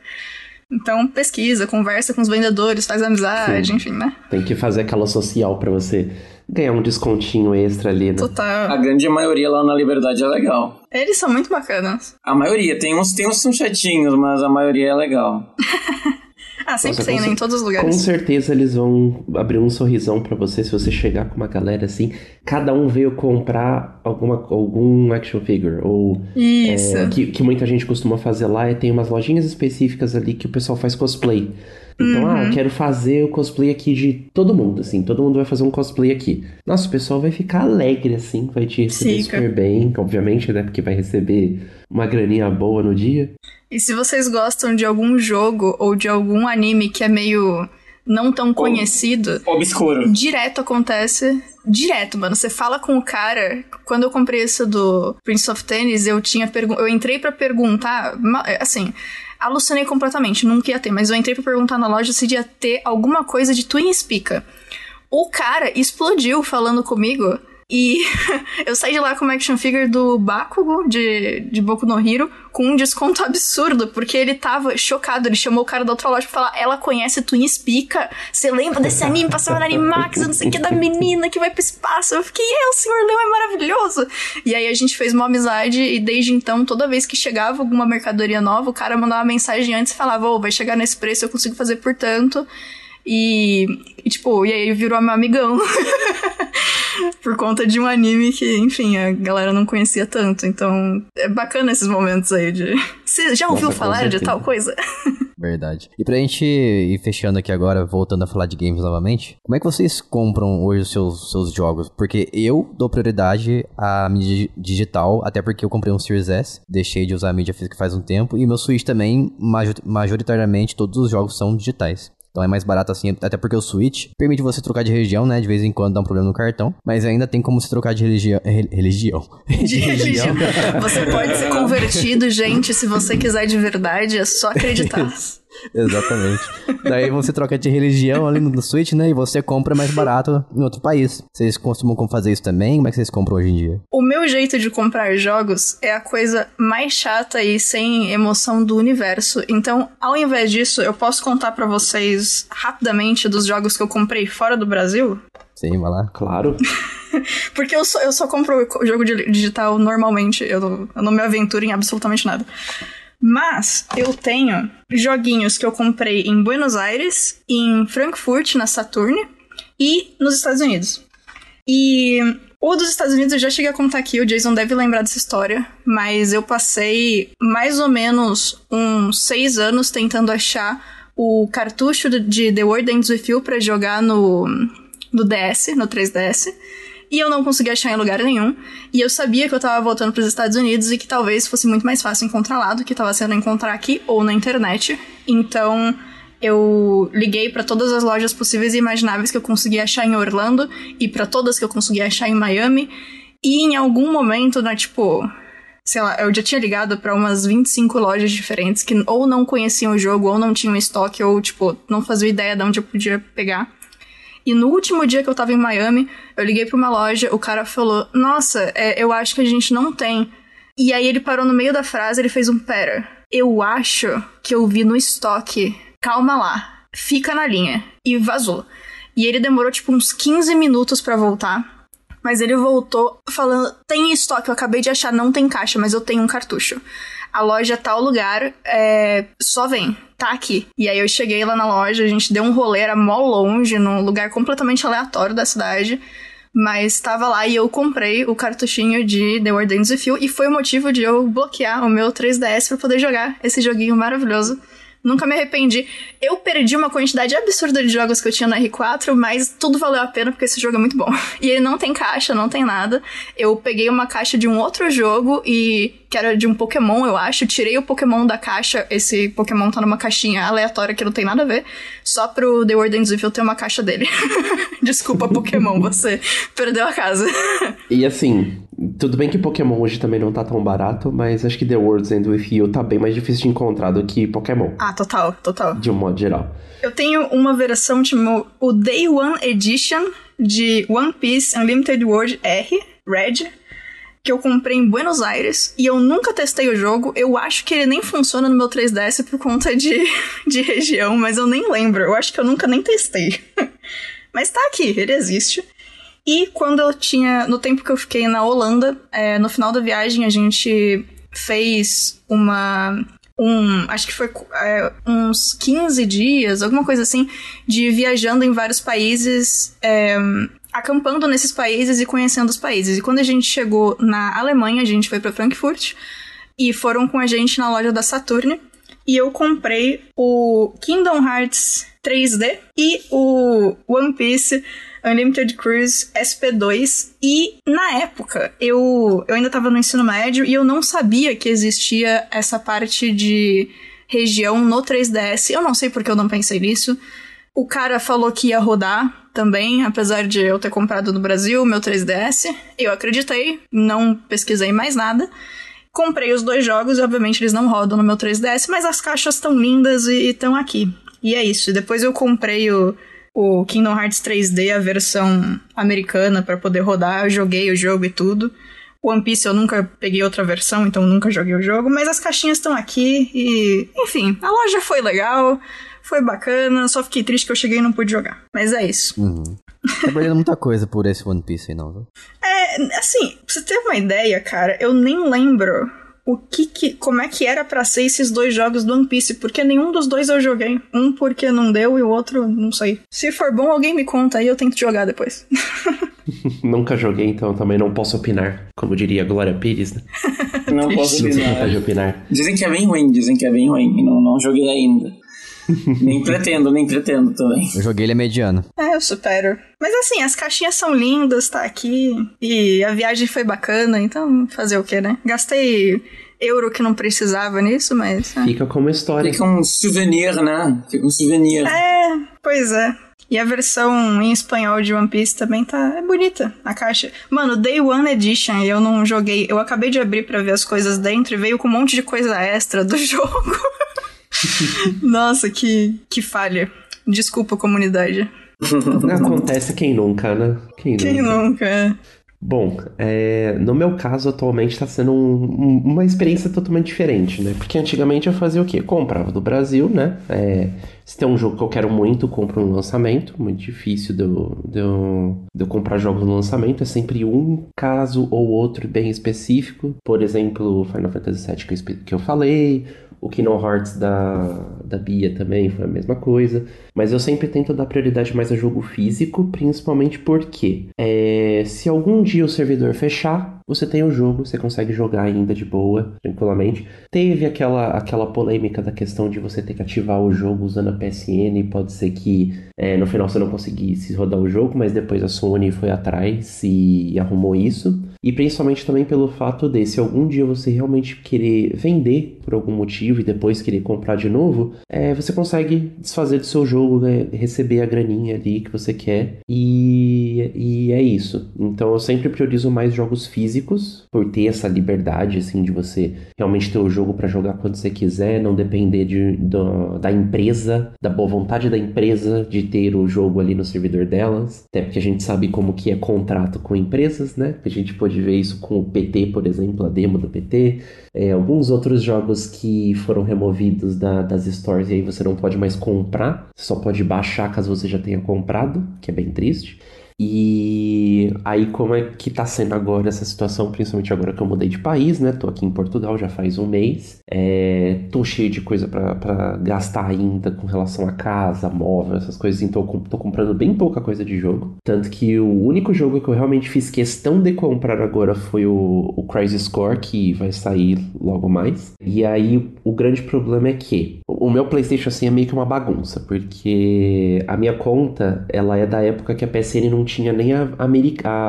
Então pesquisa, conversa com os vendedores, faz amizade, Sim. enfim, né? Tem que fazer aquela social pra você ganhar um descontinho extra ali, né? A Total. grande maioria lá na Liberdade é legal. Eles são muito bacanas. A maioria, tem uns, tem uns são chatinhos, mas a maioria é legal. Ah, sempre Nossa, tem, com né? Em todos os Com lugares. certeza eles vão abrir um sorrisão pra você se você chegar com uma galera assim. Cada um veio comprar alguma, algum action figure. Ou Isso. é, que, que muita gente costuma fazer lá é tem umas lojinhas específicas ali que o pessoal faz cosplay. Então, ah, Uhum. eu quero fazer o cosplay aqui de todo mundo, assim. Todo mundo vai fazer um cosplay aqui. Nossa, o pessoal vai ficar alegre, assim. Vai te receber Fica. super bem, obviamente, né? Porque vai receber uma graninha boa no dia. E se vocês gostam de algum jogo ou de algum anime que é meio não tão conhecido, Obscuro. direto acontece. Direto, mano. Você fala com o cara. Quando eu comprei esse do Prince of Tennis, eu tinha pergun eu entrei pra perguntar, assim, alucinei completamente, nunca ia ter, mas eu entrei pra perguntar na loja se ia ter alguma coisa de Twin Spica. O cara explodiu falando comigo e eu saí de lá com uma action figure do Bakugo de, de Boku no Hero com um desconto absurdo, porque ele tava chocado. Ele chamou o cara da outra loja pra falar: ela conhece Twin Spica. Você lembra desse anime passava na Animax, não sei o que, da menina que vai pro espaço? Eu fiquei, é, o Senhor Leão é maravilhoso. E aí a gente fez uma amizade e desde então, toda vez que chegava alguma mercadoria nova, o cara mandava uma mensagem antes e falava: Ô, vai chegar nesse preço, eu consigo fazer por tanto. E, e, tipo, e aí virou meu amigão. Por conta de um anime que, enfim, a galera não conhecia tanto. Então, é bacana esses momentos aí de. Você já ouviu Nossa, falar de tal coisa? Verdade. E pra gente ir fechando aqui agora, voltando a falar de games novamente, como é que vocês compram hoje os seus, seus jogos? Porque eu dou prioridade à mídia digital, até porque eu comprei um Series S, deixei de usar a mídia física faz um tempo, e meu Switch também, major- majoritariamente, todos os jogos são digitais. Então é mais barato assim, até porque o Switch permite você trocar de região, né? De vez em quando dá um problema no cartão. Mas ainda tem como se trocar de religião. re- religião. De religião. Você pode ser convertido, gente, se você quiser de verdade, é só acreditar. Exatamente. Daí você troca de religião ali no Switch, né? E você compra mais barato em outro país. Vocês costumam fazer isso também? Como é que vocês compram hoje em dia? O meu jeito de comprar jogos é a coisa mais chata e sem emoção do universo. Então, ao invés disso, eu posso contar pra vocês rapidamente dos jogos que eu comprei fora do Brasil? Sim, vai lá. Claro. Porque eu só, eu só compro jogo digital normalmente, eu, eu não me aventuro em absolutamente nada. Mas eu tenho joguinhos que eu comprei em Buenos Aires, em Frankfurt, na Saturn, e nos Estados Unidos. E o dos Estados Unidos eu já cheguei a contar aqui, o Jason deve lembrar dessa história, mas eu passei mais ou menos uns seis anos tentando achar o cartucho de- The World Ends With You pra jogar no, no DS, no 3DS. E eu não consegui achar em lugar nenhum. E eu sabia que eu tava voltando pros Estados Unidos e que talvez fosse muito mais fácil encontrar lá do que tava sendo encontrar aqui ou na internet. Então eu liguei pra todas as lojas possíveis e imagináveis que eu conseguia achar em Orlando e pra todas que eu conseguia achar em Miami. E em algum momento, né, tipo, sei lá, eu já tinha ligado pra umas 25 lojas diferentes que ou não conheciam o jogo, ou não tinham estoque, ou, tipo, não faziam ideia de onde eu podia pegar. E no último dia que eu tava em Miami, eu liguei pra uma loja, o cara falou: Nossa, é, eu acho que a gente não tem. E aí ele parou no meio da frase, ele fez um pera. Eu acho que eu vi no estoque. Calma lá. Fica na linha. E vazou. E ele demorou tipo uns 15 minutos pra voltar. Mas ele voltou falando: tem estoque, eu acabei de achar, não tem caixa, mas eu tenho um cartucho. A loja tal lugar, é, só vem, tá aqui. E aí eu cheguei lá na loja, a gente deu um rolê, era mó longe, num lugar completamente aleatório da cidade. Mas tava lá e eu comprei o cartuchinho de The With You e foi o motivo de eu bloquear o meu 3DS pra poder jogar esse joguinho maravilhoso. Nunca me arrependi. Eu perdi uma quantidade absurda de jogos que eu tinha no R4, mas tudo valeu a pena porque esse jogo é muito bom. E ele não tem caixa, não tem nada. Eu peguei uma caixa de um outro jogo e que era de um Pokémon, eu acho. Tirei o Pokémon da caixa. Esse Pokémon tá numa caixinha aleatória que não tem nada a ver. Só pro The With You ter uma caixa dele. Desculpa, Pokémon, você perdeu a casa. E assim, tudo bem que Pokémon hoje também não tá tão barato, mas acho que The World's End With You tá bem mais difícil de encontrar do que Pokémon, ah, total, total. de um modo geral. Eu tenho uma versão tipo o Day One Edition de One Piece Unlimited World R, Red, que eu comprei em Buenos Aires e eu nunca testei o jogo. Eu acho que ele nem funciona no meu 3DS por conta de, de região, mas eu nem lembro. Eu acho que eu nunca nem testei. mas tá aqui, ele existe. E quando eu tinha. No tempo que eu fiquei na Holanda, é, no final da viagem a gente fez uma um, acho que foi é, uns 15 dias, alguma coisa assim, de viajando em vários países, é, acampando nesses países e conhecendo os países. E quando a gente chegou na Alemanha, a gente foi para Frankfurt e foram com a gente na loja da Saturn e eu comprei o Kingdom Hearts 3D e o One Piece Unlimited Cruise SP2 e na época eu, eu ainda estava no ensino médio e eu não sabia que existia essa parte de região no 3DS. Eu não sei porque eu não pensei nisso. O cara falou que ia rodar também, apesar de eu ter comprado no Brasil meu 3DS. Eu acreditei, não pesquisei mais nada. Comprei os dois jogos e obviamente eles não rodam no meu 3DS, mas as caixas estão lindas e estão aqui. E é isso. Depois eu comprei o o Kingdom Hearts 3D, a versão americana, para poder rodar. Eu joguei o jogo e tudo. One Piece eu nunca peguei outra versão, então nunca joguei o jogo, mas as caixinhas estão aqui e. Enfim, a loja foi legal, foi bacana, só fiquei triste que eu cheguei e não pude jogar. Mas é isso. Uhum. Tá perdendo muita coisa por esse One Piece aí, não, viu? É, assim, pra você ter uma ideia, cara, eu nem lembro o que, que como é que era para ser esses dois jogos do One Piece, porque nenhum dos dois eu joguei. Um porque não deu e o outro não sei. Se for bom, alguém me conta aí, eu tento jogar depois. Nunca joguei, então também não posso opinar, como diria Glória Pires, né? Não posso opinar. Dizem que é bem ruim, dizem que é bem ruim. Não, não joguei ainda. nem pretendo, nem pretendo também. Eu joguei ele é mediano. É, eu supero. Mas assim, as caixinhas são lindas, tá aqui. E a viagem foi bacana, então fazer o que, né? Gastei euro que não precisava nisso, mas. É. Fica como história. Fica um souvenir, né? Fica um souvenir. É, pois é. E a versão em espanhol de One Piece também tá é bonita, a caixa. Mano, Day One Edition, eu não joguei. Eu acabei de abrir para ver as coisas dentro e veio com um monte de coisa extra do jogo. Nossa, que, que falha. Desculpa, comunidade. Acontece quem nunca, né? Quem, quem nunca? nunca é. Bom, é, no meu caso, atualmente está sendo um, um, uma experiência totalmente diferente, né? Porque antigamente eu fazia o quê? Comprava do Brasil, né? É, se tem um jogo que eu quero muito, compro no lançamento. Muito difícil de eu, de, eu, de eu comprar jogos no lançamento. É sempre um caso ou outro bem específico. Por exemplo, Final Fantasy VII que eu, que eu falei, o Kingdom Hearts da, da Bia também foi a mesma coisa. Mas eu sempre tento dar prioridade mais a jogo físico, principalmente porque é, se algum dia o servidor fechar, você tem o jogo, você consegue jogar ainda de boa, tranquilamente. Teve aquela, aquela polêmica da questão de você ter que ativar o jogo usando a PSN, pode ser que é, no final você não conseguisse rodar o jogo, mas depois a Sony foi atrás e arrumou isso. E principalmente também pelo fato de, se algum dia você realmente querer vender por algum motivo e depois querer comprar de novo, é, você consegue desfazer do seu jogo, né? receber a graninha ali que você quer. E, e é isso. Então eu sempre priorizo mais jogos físicos, por ter essa liberdade, assim, de você realmente ter o jogo para jogar quando você quiser, não depender de, do, da empresa, da boa vontade da empresa de ter o jogo ali no servidor delas. Até porque a gente sabe como que é contrato com empresas, né? A gente pode ver isso com o PT, por exemplo, a demo do PT. É, alguns outros jogos que foram removidos da, das stores e aí você não pode mais comprar, só pode baixar caso você já tenha comprado, que é bem triste. E aí, como é que tá sendo agora essa situação, principalmente agora que eu mudei de país, né? Tô aqui em Portugal já faz um mês. É, tô cheio de coisa para gastar ainda com relação a casa, móvel, essas coisas. Então, tô comprando bem pouca coisa de jogo. Tanto que o único jogo que eu realmente fiz questão de comprar agora foi o, o Crisis Core, que vai sair logo mais. E aí, o grande problema é que o meu PlayStation assim é meio que uma bagunça, porque a minha conta ela é da época que a PSN não tinha nem a, a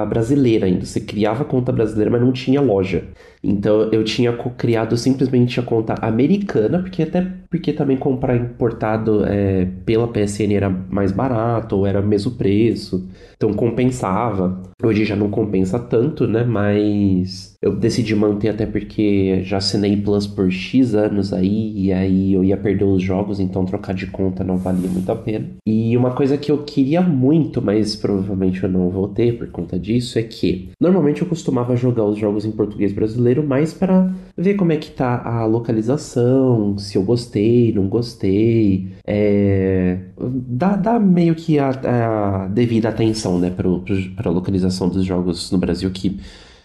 brasileira ainda. Você criava conta brasileira, mas não tinha loja. Então eu tinha criado simplesmente a conta americana, porque até porque também comprar importado é, pela PSN era mais barato, ou era mesmo preço. Então compensava. Hoje já não compensa tanto, né? Mas eu decidi manter até porque já assinei Plus por X anos aí, e aí eu ia perder os jogos, então trocar de conta não valia muito a pena. E uma coisa que eu queria muito, mas provavelmente eu não vou ter por conta disso, é que normalmente eu costumava jogar os jogos em português brasileiro mais para ver como é que tá a localização, se eu gostei, não gostei, é... dá, dá meio que a, a devida atenção, né, para a localização dos jogos no Brasil que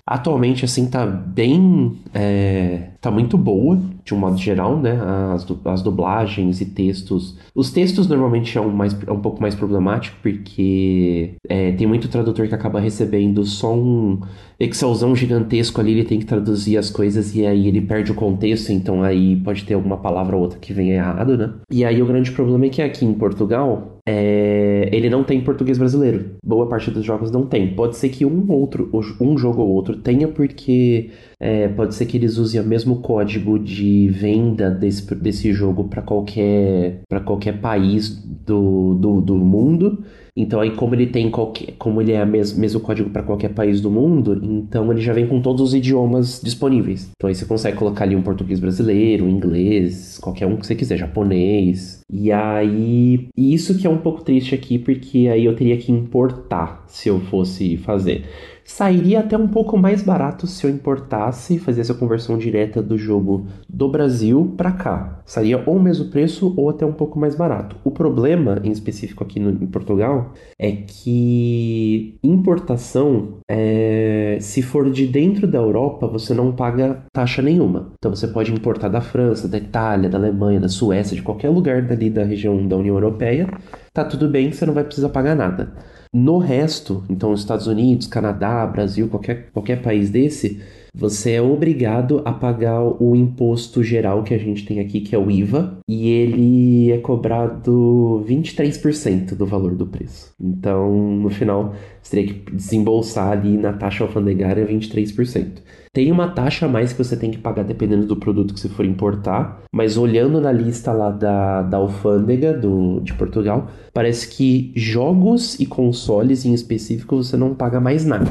Atualmente, assim, tá bem. É, tá muito boa, de um modo geral, né? As, as dublagens e textos. Os textos normalmente é um, mais, é um pouco mais problemático, porque é, tem muito tradutor que acaba recebendo só um Excelzão gigantesco ali, ele tem que traduzir as coisas e aí ele perde o contexto, então aí pode ter alguma palavra ou outra que venha errado, né? E aí o grande problema é que aqui em Portugal, é... ele não tem português brasileiro. Boa parte dos jogos não tem. Pode ser que um outro, um jogo ou outro tenha, porque é, pode ser que eles usem o mesmo código de venda desse, desse jogo para qualquer, qualquer país do, do, do mundo. Então aí como ele tem qualquer, como ele é o mesmo, mesmo código para qualquer país do mundo, então ele já vem com todos os idiomas disponíveis. Então aí você consegue colocar ali um português brasileiro, um inglês, qualquer um que você quiser, japonês. E aí, isso que é um pouco triste aqui, porque aí eu teria que importar se eu fosse fazer. Sairia até um pouco mais barato se eu importasse e fizesse a conversão direta do jogo do Brasil para cá. Sairia ou o mesmo preço ou até um pouco mais barato. O problema, em específico aqui no, em Portugal, é que importação, é, se for de dentro da Europa, você não paga taxa nenhuma. Então você pode importar da França, da Itália, da Alemanha, da Suécia, de qualquer lugar dali da região da União Europeia. Tá tudo bem, você não vai precisar pagar nada. No resto, então Estados Unidos, Canadá, Brasil, qualquer, qualquer país desse, você é obrigado a pagar o imposto geral que a gente tem aqui, que é o IVA, e ele é cobrado 23% do valor do preço. Então, no final, você teria que desembolsar ali na taxa alfandegária 23%. Tem uma taxa a mais que você tem que pagar dependendo do produto que você for importar, mas olhando na lista lá da, da alfândega do, de Portugal, parece que jogos e consoles em específico você não paga mais nada.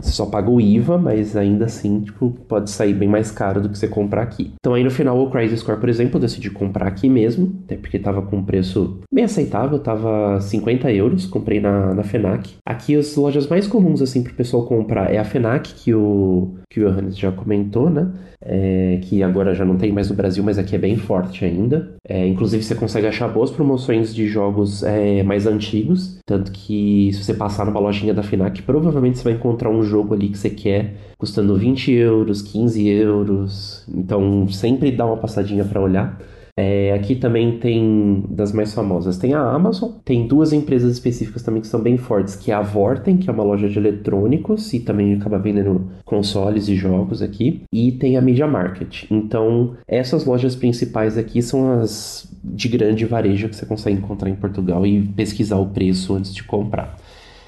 Você só paga o IVA, mas ainda assim, tipo, pode sair bem mais caro do que você comprar aqui. Então aí no final o Crisis Core, por exemplo, eu decidi comprar aqui mesmo, até porque tava com um preço bem aceitável, tava 50 euros, comprei na, na FENAC. Aqui as lojas mais comuns, assim, pro pessoal comprar é a FENAC, que o, que o Johannes já comentou, né? É, que agora já não tem mais no Brasil, mas aqui é bem forte ainda. É, inclusive você consegue achar boas promoções de jogos é, mais antigos, tanto que se você passar numa lojinha da FENAC, provavelmente você vai encontrar um jogo ali que você quer, custando 20 euros, 15 euros. Então sempre dá uma passadinha para olhar. É, aqui também tem das mais famosas, tem a Amazon, tem duas empresas específicas também que são bem fortes, que é a Vorten, que é uma loja de eletrônicos e também acaba vendendo consoles e jogos aqui, e tem a Media Market. Então, essas lojas principais aqui são as de grande varejo que você consegue encontrar em Portugal e pesquisar o preço antes de comprar.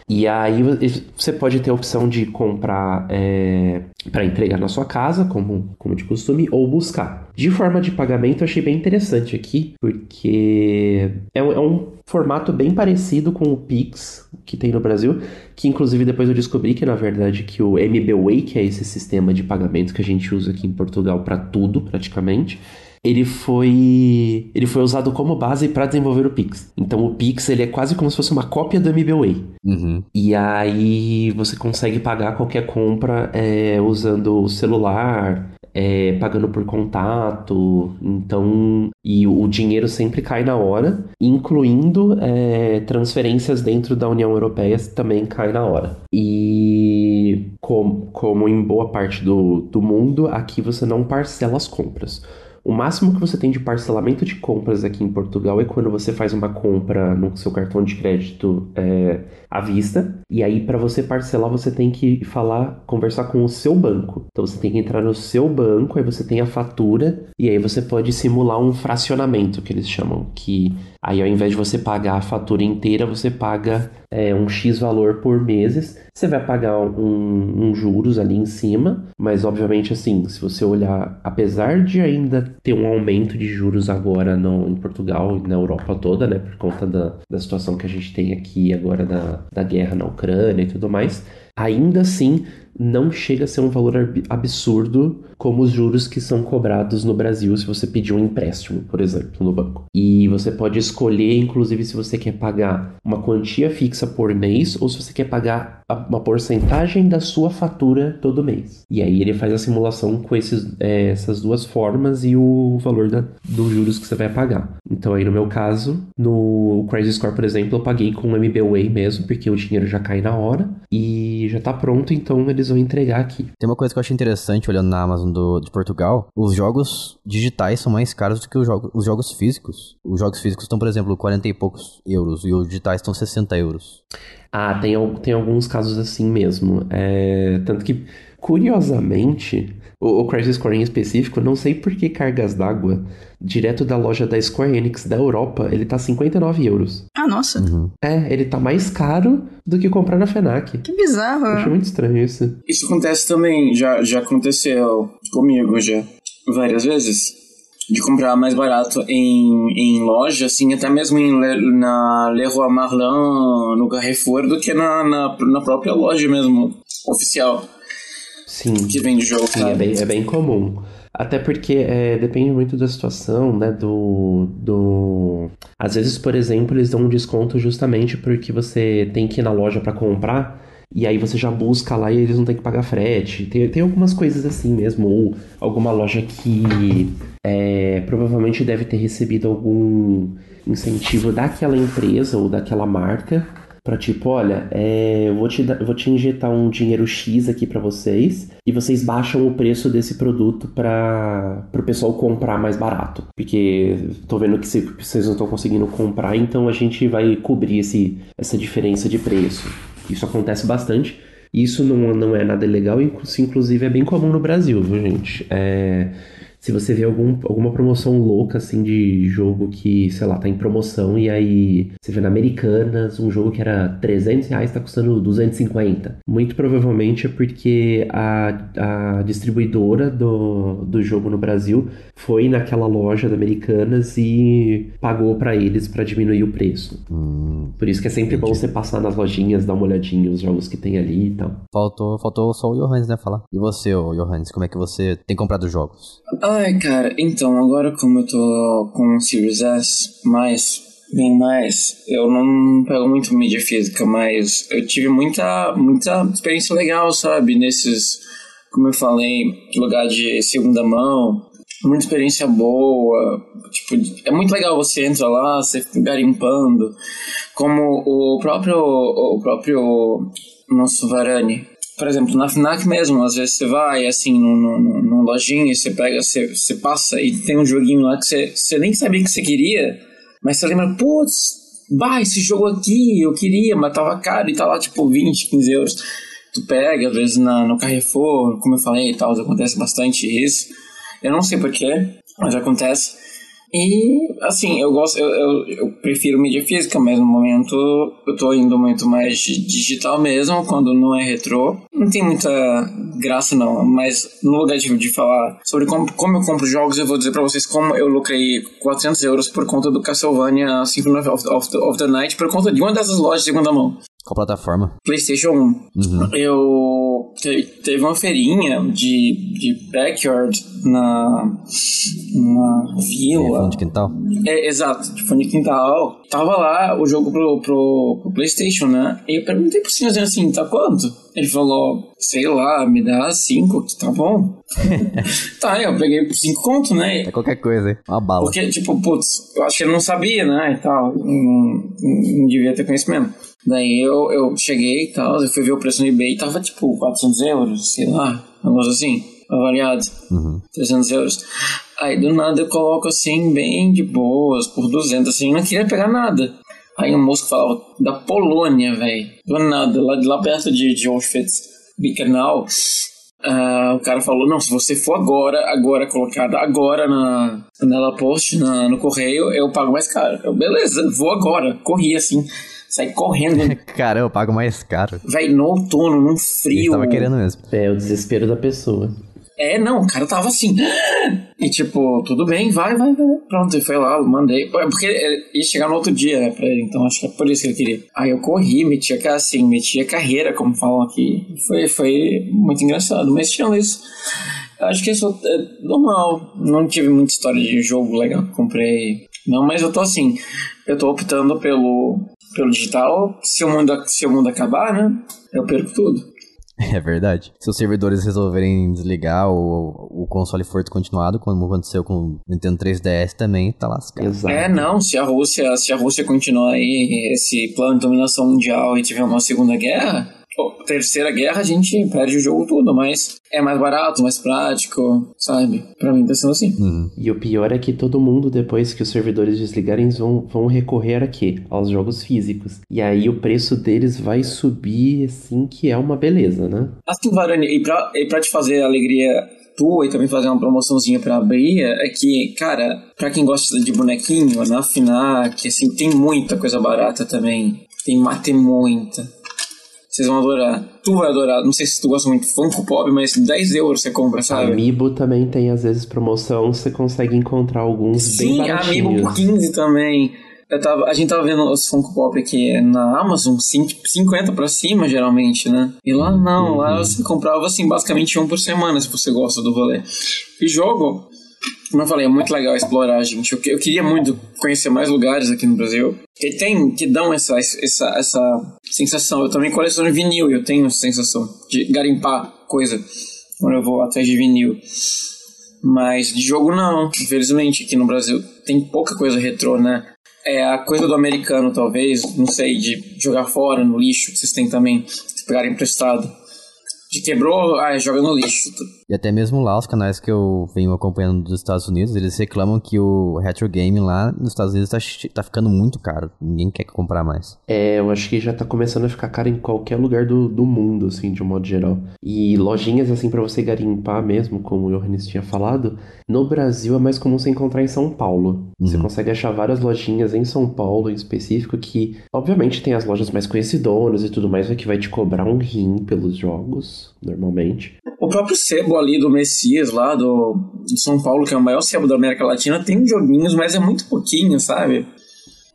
E aí você pode ter a opção de comprar é, para entregar na sua casa, como, como de costume, ou buscar. De forma de pagamento, eu achei bem interessante aqui, porque é, é um formato bem parecido com o Pix que tem no Brasil, que inclusive depois eu descobri que na verdade que o MBWay, que é esse sistema de pagamento que a gente usa aqui em Portugal para tudo praticamente, ele foi ele foi usado como base para desenvolver o Pix. Então o Pix ele é quase como se fosse uma cópia do MBWay. Uhum. E aí você consegue pagar qualquer compra é, usando o celular, é, pagando por contato, então e o dinheiro sempre cai na hora, incluindo é, transferências dentro da União Europeia também cai na hora. E como, como em boa parte do, do mundo, aqui você não parcela as compras. O máximo que você tem de parcelamento de compras aqui em Portugal é quando você faz uma compra no seu cartão de crédito é, à vista. E aí, para você parcelar, você tem que falar, conversar com o seu banco. Então, você tem que entrar no seu banco, aí você tem a fatura, e aí você pode simular um fracionamento, que eles chamam. Que aí, ao invés de você pagar a fatura inteira, você paga é, um X valor por meses. Você vai pagar um, um, juros ali em cima, mas obviamente assim, se você olhar, apesar de ainda ter um aumento de juros agora no, em Portugal e na Europa toda, né, por conta da, da situação que a gente tem aqui agora da, da guerra na Ucrânia e tudo mais, ainda assim não chega a ser um valor absurdo como os juros que são cobrados no Brasil se você pedir um empréstimo, por exemplo, no banco. E você pode escolher, inclusive, se você quer pagar uma quantia fixa por mês ou se você quer pagar uma porcentagem da sua fatura todo mês. E aí ele faz a simulação com esses, é, essas duas formas e o valor da, dos juros que você vai pagar. Então aí no meu caso, no Crazy Score, por exemplo, eu paguei com o MBWay mesmo, porque o dinheiro já cai na hora. E já tá pronto, então eles vão entregar aqui. Tem uma coisa que eu achei interessante olhando na Amazon do, de Portugal: os jogos digitais são mais caros do que os, jogo, os jogos físicos. Os jogos físicos estão, por exemplo, 40 e poucos euros e os digitais estão 60 euros. Ah, tem, tem alguns casos assim mesmo. É, tanto que, curiosamente, o, o Crisis Core em específico, não sei por que cargas d'água, direto da loja da Square Enix da Europa, ele tá 59 euros. Ah, nossa. Uhum. É, ele tá mais caro do que comprar na FENAC. Que bizarro. Eu acho muito estranho isso. Isso acontece também, já, já aconteceu comigo já várias vezes. De comprar mais barato em, em loja, assim, até mesmo em Le, na Leroy Merlin, no Carrefour, do que na, na, na própria loja mesmo, oficial, Sim. que vende jogo, Sim, é bem, é bem comum. Até porque é, depende muito da situação, né? Do, do. Às vezes, por exemplo, eles dão um desconto justamente porque você tem que ir na loja pra comprar. E aí você já busca lá e eles não têm que pagar frete. Tem, tem algumas coisas assim mesmo. Ou alguma loja que é, provavelmente deve ter recebido algum incentivo daquela empresa ou daquela marca. Pra tipo, olha, é, eu vou te, eu vou te injetar um dinheiro X aqui pra vocês e vocês baixam o preço desse produto para o pessoal comprar mais barato. Porque tô vendo que cê- vocês não estão conseguindo comprar, então a gente vai cobrir esse, essa diferença de preço. Isso acontece bastante. Isso não, não é nada inclu- isso, inclusive é bem comum no Brasil, viu, gente? É, se você vê algum, alguma promoção louca, assim, de jogo que, sei lá, tá em promoção e aí você vê na Americanas um jogo que era 300 reais tá custando 250. Muito provavelmente é porque a, a distribuidora do, do jogo no Brasil foi naquela loja da Americanas e pagou pra eles pra diminuir o preço. Hum, Por isso que é sempre bom você passar nas lojinhas, dar uma olhadinha os jogos que tem ali e tal. faltou, faltou só o Johannes, né, falar. E você, ô Johannes, como é que você tem comprado jogos? Ai, cara, então, agora como eu tô com o Series S, mais, bem mais, eu não pego muito mídia física, mas eu tive muita, muita experiência legal, sabe? Nesses, como eu falei, lugar de segunda mão, muita experiência boa, tipo, é muito legal você entra lá, você garimpando, como o próprio, o próprio nosso Varane, por exemplo, na FNAC mesmo, às vezes você vai assim num, num, num lojinha, você pega, você, você passa e tem um joguinho lá que você, você nem sabia que você queria, mas você lembra, putz, bah, esse jogo aqui eu queria, mas tava caro e tá lá tipo 20, 15 euros. Tu pega, às vezes na, no Carrefour, como eu falei e tal, acontece bastante isso. Eu não sei porquê, mas acontece. E, assim, eu gosto, eu, eu, eu prefiro mídia física, mas no momento eu tô indo muito mais digital mesmo, quando não é retrô. Não tem muita graça não, mas no lugar de, de falar sobre como, como eu compro jogos, eu vou dizer pra vocês como eu lucrei 400 euros por conta do Castlevania Symphony of, of, the, of the Night, por conta de uma dessas lojas de segunda mão. Qual plataforma? PlayStation 1. Uhum. Eu te- teve uma feirinha de, de backyard na, na É, vila. fundo de quintal? É, exato, de fundo de quintal. Tava lá o jogo pro, pro, pro PlayStation, né? E eu perguntei pro senhorzinho assim: tá quanto? Ele falou: sei lá, me dá cinco, que tá bom. tá, eu peguei por cinco conto, né? É qualquer coisa, hein? Uma bala. Porque, tipo, putz, eu acho que ele não sabia, né, e tal, não, não devia ter conhecimento. Daí eu, eu cheguei e tal, eu fui ver o preço no eBay, tava tipo 400 euros, sei lá, um negócio assim, avaliado, Uhum. 300 euros. Aí do nada eu coloco assim, bem de boas, por 200, assim, não queria pegar nada. Aí um moço falava da Polônia, velho, do nada, lá, lá perto de, de Auschwitz, Birkenau. Ah, o cara falou, não, se você for agora, agora colocada agora na nela post, na, no correio, eu pago mais caro. Eu, beleza, vou agora. Corri assim, saí correndo, Cara, eu pago mais caro. velho, no outono, num Ele frio. tava querendo mesmo. É o desespero da pessoa. É, não, o cara tava assim. E tipo, tudo bem, vai, vai, vai. Pronto, ele foi lá, mandei. É Porque ele ia chegar no outro dia, né, pra ele, então acho que é por isso que ele queria. Aí eu corri, metia assim, metia carreira, como falam aqui. Foi, foi muito engraçado, mas tirando isso. Acho que isso é normal. Não tive muita história de jogo legal que comprei. Não, mas eu tô assim. Eu tô optando pelo, pelo digital. Se o, mundo, se o mundo acabar, né? Eu perco tudo. É verdade. Se os servidores resolverem desligar ou o console for descontinuado, como aconteceu com o Nintendo 3DS também, tá lascado. Exato. É, não, se a Rússia, se a Rússia continuar aí esse plano de dominação mundial e tiver uma segunda guerra, pô, Terceira Guerra a gente perde o jogo todo, mas é mais barato, mais prático, sabe? Pra mim tá sendo assim. Uhum. E o pior é que todo mundo, depois que os servidores desligarem, vão, vão recorrer a quê? Aos jogos físicos. E aí o preço deles vai subir, assim, que é uma beleza, né? Assim, Varane, e pra, e pra te fazer a alegria tua e também fazer uma promoçãozinha pra abrir, é que, cara, pra quem gosta de bonequinho, na FNAC, assim, tem muita coisa barata também. Tem, tem muita. Vocês vão adorar. Tu vai adorar. Não sei se tu gosta muito de Funko Pop, mas 10 euros você compra, sabe? Amiibo também tem, às vezes, promoção. Você consegue encontrar alguns bem Sim, baratinhos. Amiibo por 15 também. Tava, a gente tava vendo os Funko Pop aqui na Amazon, cin- 50 pra cima, geralmente, né? E lá não, lá você comprava, assim, basicamente um por semana, se você gosta do rolê. E jogo, como eu falei, é muito legal explorar, gente. Eu, eu queria muito conhecer mais lugares aqui no Brasil que tem, que dão essa, essa, essa sensação. Eu também coleciono vinil, eu tenho essa sensação de garimpar coisa quando eu vou atrás de vinil. Mas de jogo não, infelizmente, aqui no Brasil tem pouca coisa retrô, né? É a coisa do americano, talvez, não sei, de jogar fora, no lixo, que vocês têm também, se pegarem emprestado. De quebrou, ah, joga no lixo. E até mesmo lá, os canais que eu venho acompanhando dos Estados Unidos, eles reclamam que o retro game lá nos Estados Unidos tá, tá ficando muito caro. Ninguém quer comprar mais. É, eu acho que já tá começando a ficar caro em qualquer lugar do, do mundo, assim, de um modo geral. E lojinhas, assim, pra você garimpar mesmo, como o Johannes tinha falado, no Brasil é mais comum você encontrar em São Paulo. Você Uhum. consegue achar várias lojinhas em São Paulo, em específico, que, obviamente, tem as lojas mais conhecidonas e tudo mais, mas que vai te cobrar um rim pelos jogos, normalmente. O próprio sebo ali do Messias, lá do, São Paulo, que é o maior sebo da América Latina, tem joguinhos, mas é muito pouquinho, sabe?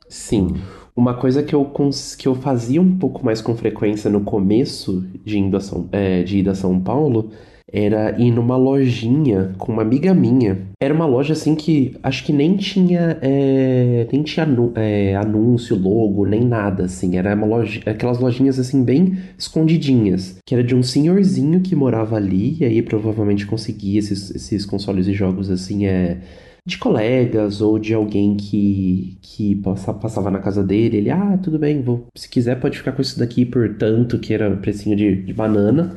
Sim. Uma coisa que eu, que eu fazia um pouco mais com frequência no começo de, indo a São, é, de ir a São Paulo era ir numa lojinha com uma amiga minha. Era uma loja assim que acho que nem tinha, é, nem tinha é, anúncio, logo, nem nada assim. Era uma loja, aquelas lojinhas assim bem escondidinhas. Que era de um senhorzinho que morava ali e aí provavelmente conseguia esses, esses consoles e jogos assim, é de colegas ou de alguém que, que passa- passava na casa dele. Ele, ah, tudo bem, vou, se quiser pode ficar com isso daqui por tanto, que era precinho de, de banana.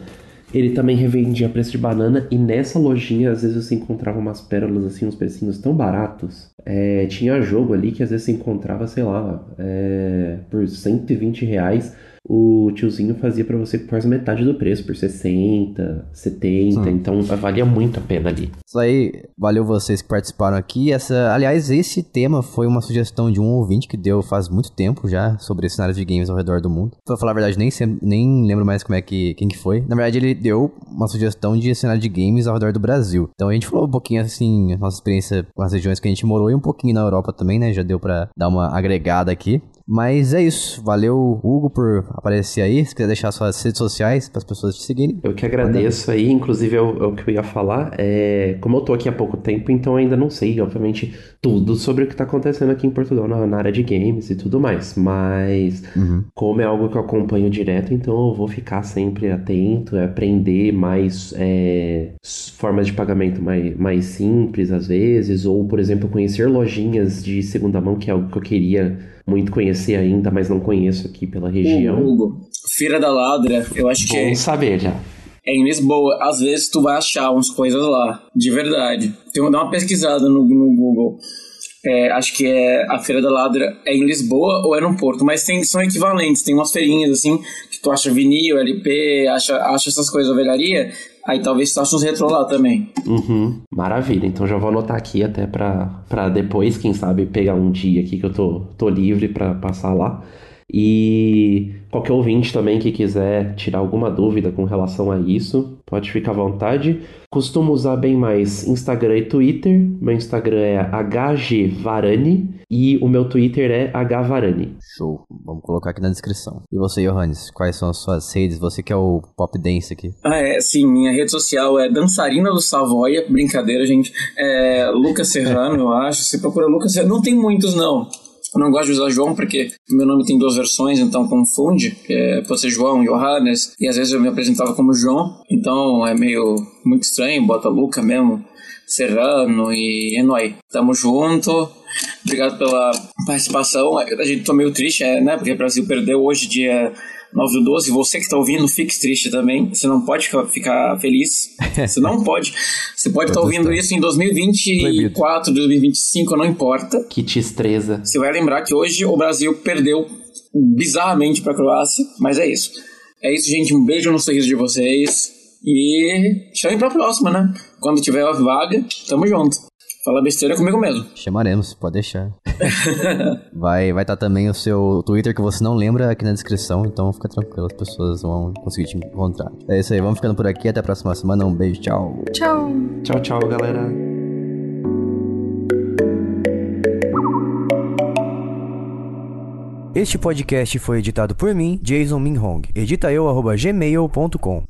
Ele também revendia preço de banana e nessa lojinha às vezes você encontrava umas pérolas assim, uns precinhos tão baratos. É, tinha jogo ali que às vezes você encontrava, sei lá, é, por 120 reais. O tiozinho fazia pra você por quase metade do preço, por 60, 70, Hum. então valia muito a pena ali. Isso aí, valeu vocês que participaram aqui. Essa, aliás, esse tema foi uma sugestão de um ouvinte que deu faz muito tempo já sobre cenários de games ao redor do mundo. Pra falar a verdade, nem, nem lembro mais como é que quem que foi. Na verdade, ele deu uma sugestão de cenário de games ao redor do Brasil. Então a gente falou um pouquinho assim, nossa experiência com as regiões que a gente morou e um pouquinho na Europa também, né? Já deu pra dar uma agregada aqui. Mas é isso. Valeu, Hugo, por aparecer aí. Se quiser deixar suas redes sociais para as pessoas te seguirem. Eu que agradeço aí, inclusive é o, é o que eu ia falar. É, como eu tô aqui há pouco tempo, então eu ainda não sei, obviamente, tudo sobre o que tá acontecendo aqui em Portugal na, na área de games e tudo mais. Mas como é algo que eu acompanho direto, então eu vou ficar sempre atento, é, aprender mais é, formas de pagamento mais, mais simples às vezes, ou, por exemplo, conhecer lojinhas de segunda mão, que é algo que eu queria muito conhecer ainda, mas não conheço aqui pela região. Hugo, Feira da Ladra, eu acho que é, Bom saber já. é em Lisboa. Às vezes tu vai achar umas coisas lá, de verdade. Tem dá uma pesquisada no, no Google. É, acho que é a Feira da Ladra é em Lisboa ou é no Porto, mas tem, são equivalentes. Tem umas feirinhas assim que tu acha vinil, LP, acha, acha essas coisas velharia. Aí talvez ache uns retrô lá também. Uhum, maravilha. Então já vou anotar aqui até pra, pra depois, quem sabe, pegar um dia aqui que eu tô, tô livre pra passar lá. E qualquer ouvinte também que quiser tirar alguma dúvida com relação a isso, pode ficar à vontade. Costumo usar bem mais Instagram e Twitter. Meu Instagram é HGVarani e o meu Twitter é HVarani. Show. Vamos colocar aqui na descrição. E você, Johannes, quais são as suas redes? Você que é o pop dance aqui. Ah, é, sim, minha rede social é Dançarina do Savoia, brincadeira, gente. É Lucas Serrano, eu acho. Se procura Lucas Serrano, não tem muitos, não. Eu não gosto de usar João porque meu nome tem duas versões, então confunde. É, pode ser João, Johannes, e às vezes eu me apresentava como João, então é meio muito estranho, bota Luca mesmo, Serrano e Enoi. Tamo junto. Obrigado pela participação. A gente tô meio triste, é, né? Porque o Brasil perdeu hoje, dia 9 do 12. Você que tá ouvindo, fique triste também. Você não pode ficar, ficar feliz. Você não pode. Você pode estar tá ouvindo isso em 2024, 2025, não importa. Que tristeza. Você vai lembrar que hoje o Brasil perdeu bizarramente pra Croácia, mas é isso. É isso, gente. Um beijo no sorriso de vocês. E chamem pra próxima, né? Quando tiver a vaga, tamo junto. Fala besteira comigo mesmo. Chamaremos, pode deixar. vai vai estar tá também o seu Twitter que você não lembra aqui na descrição, então fica tranquilo, as pessoas vão conseguir te encontrar. É isso aí, vamos ficando por aqui, até a próxima semana, um beijo, tchau. Tchau. Tchau, tchau, galera. Este podcast foi editado por mim, Jason Minhong. Edita eu, gmail.com.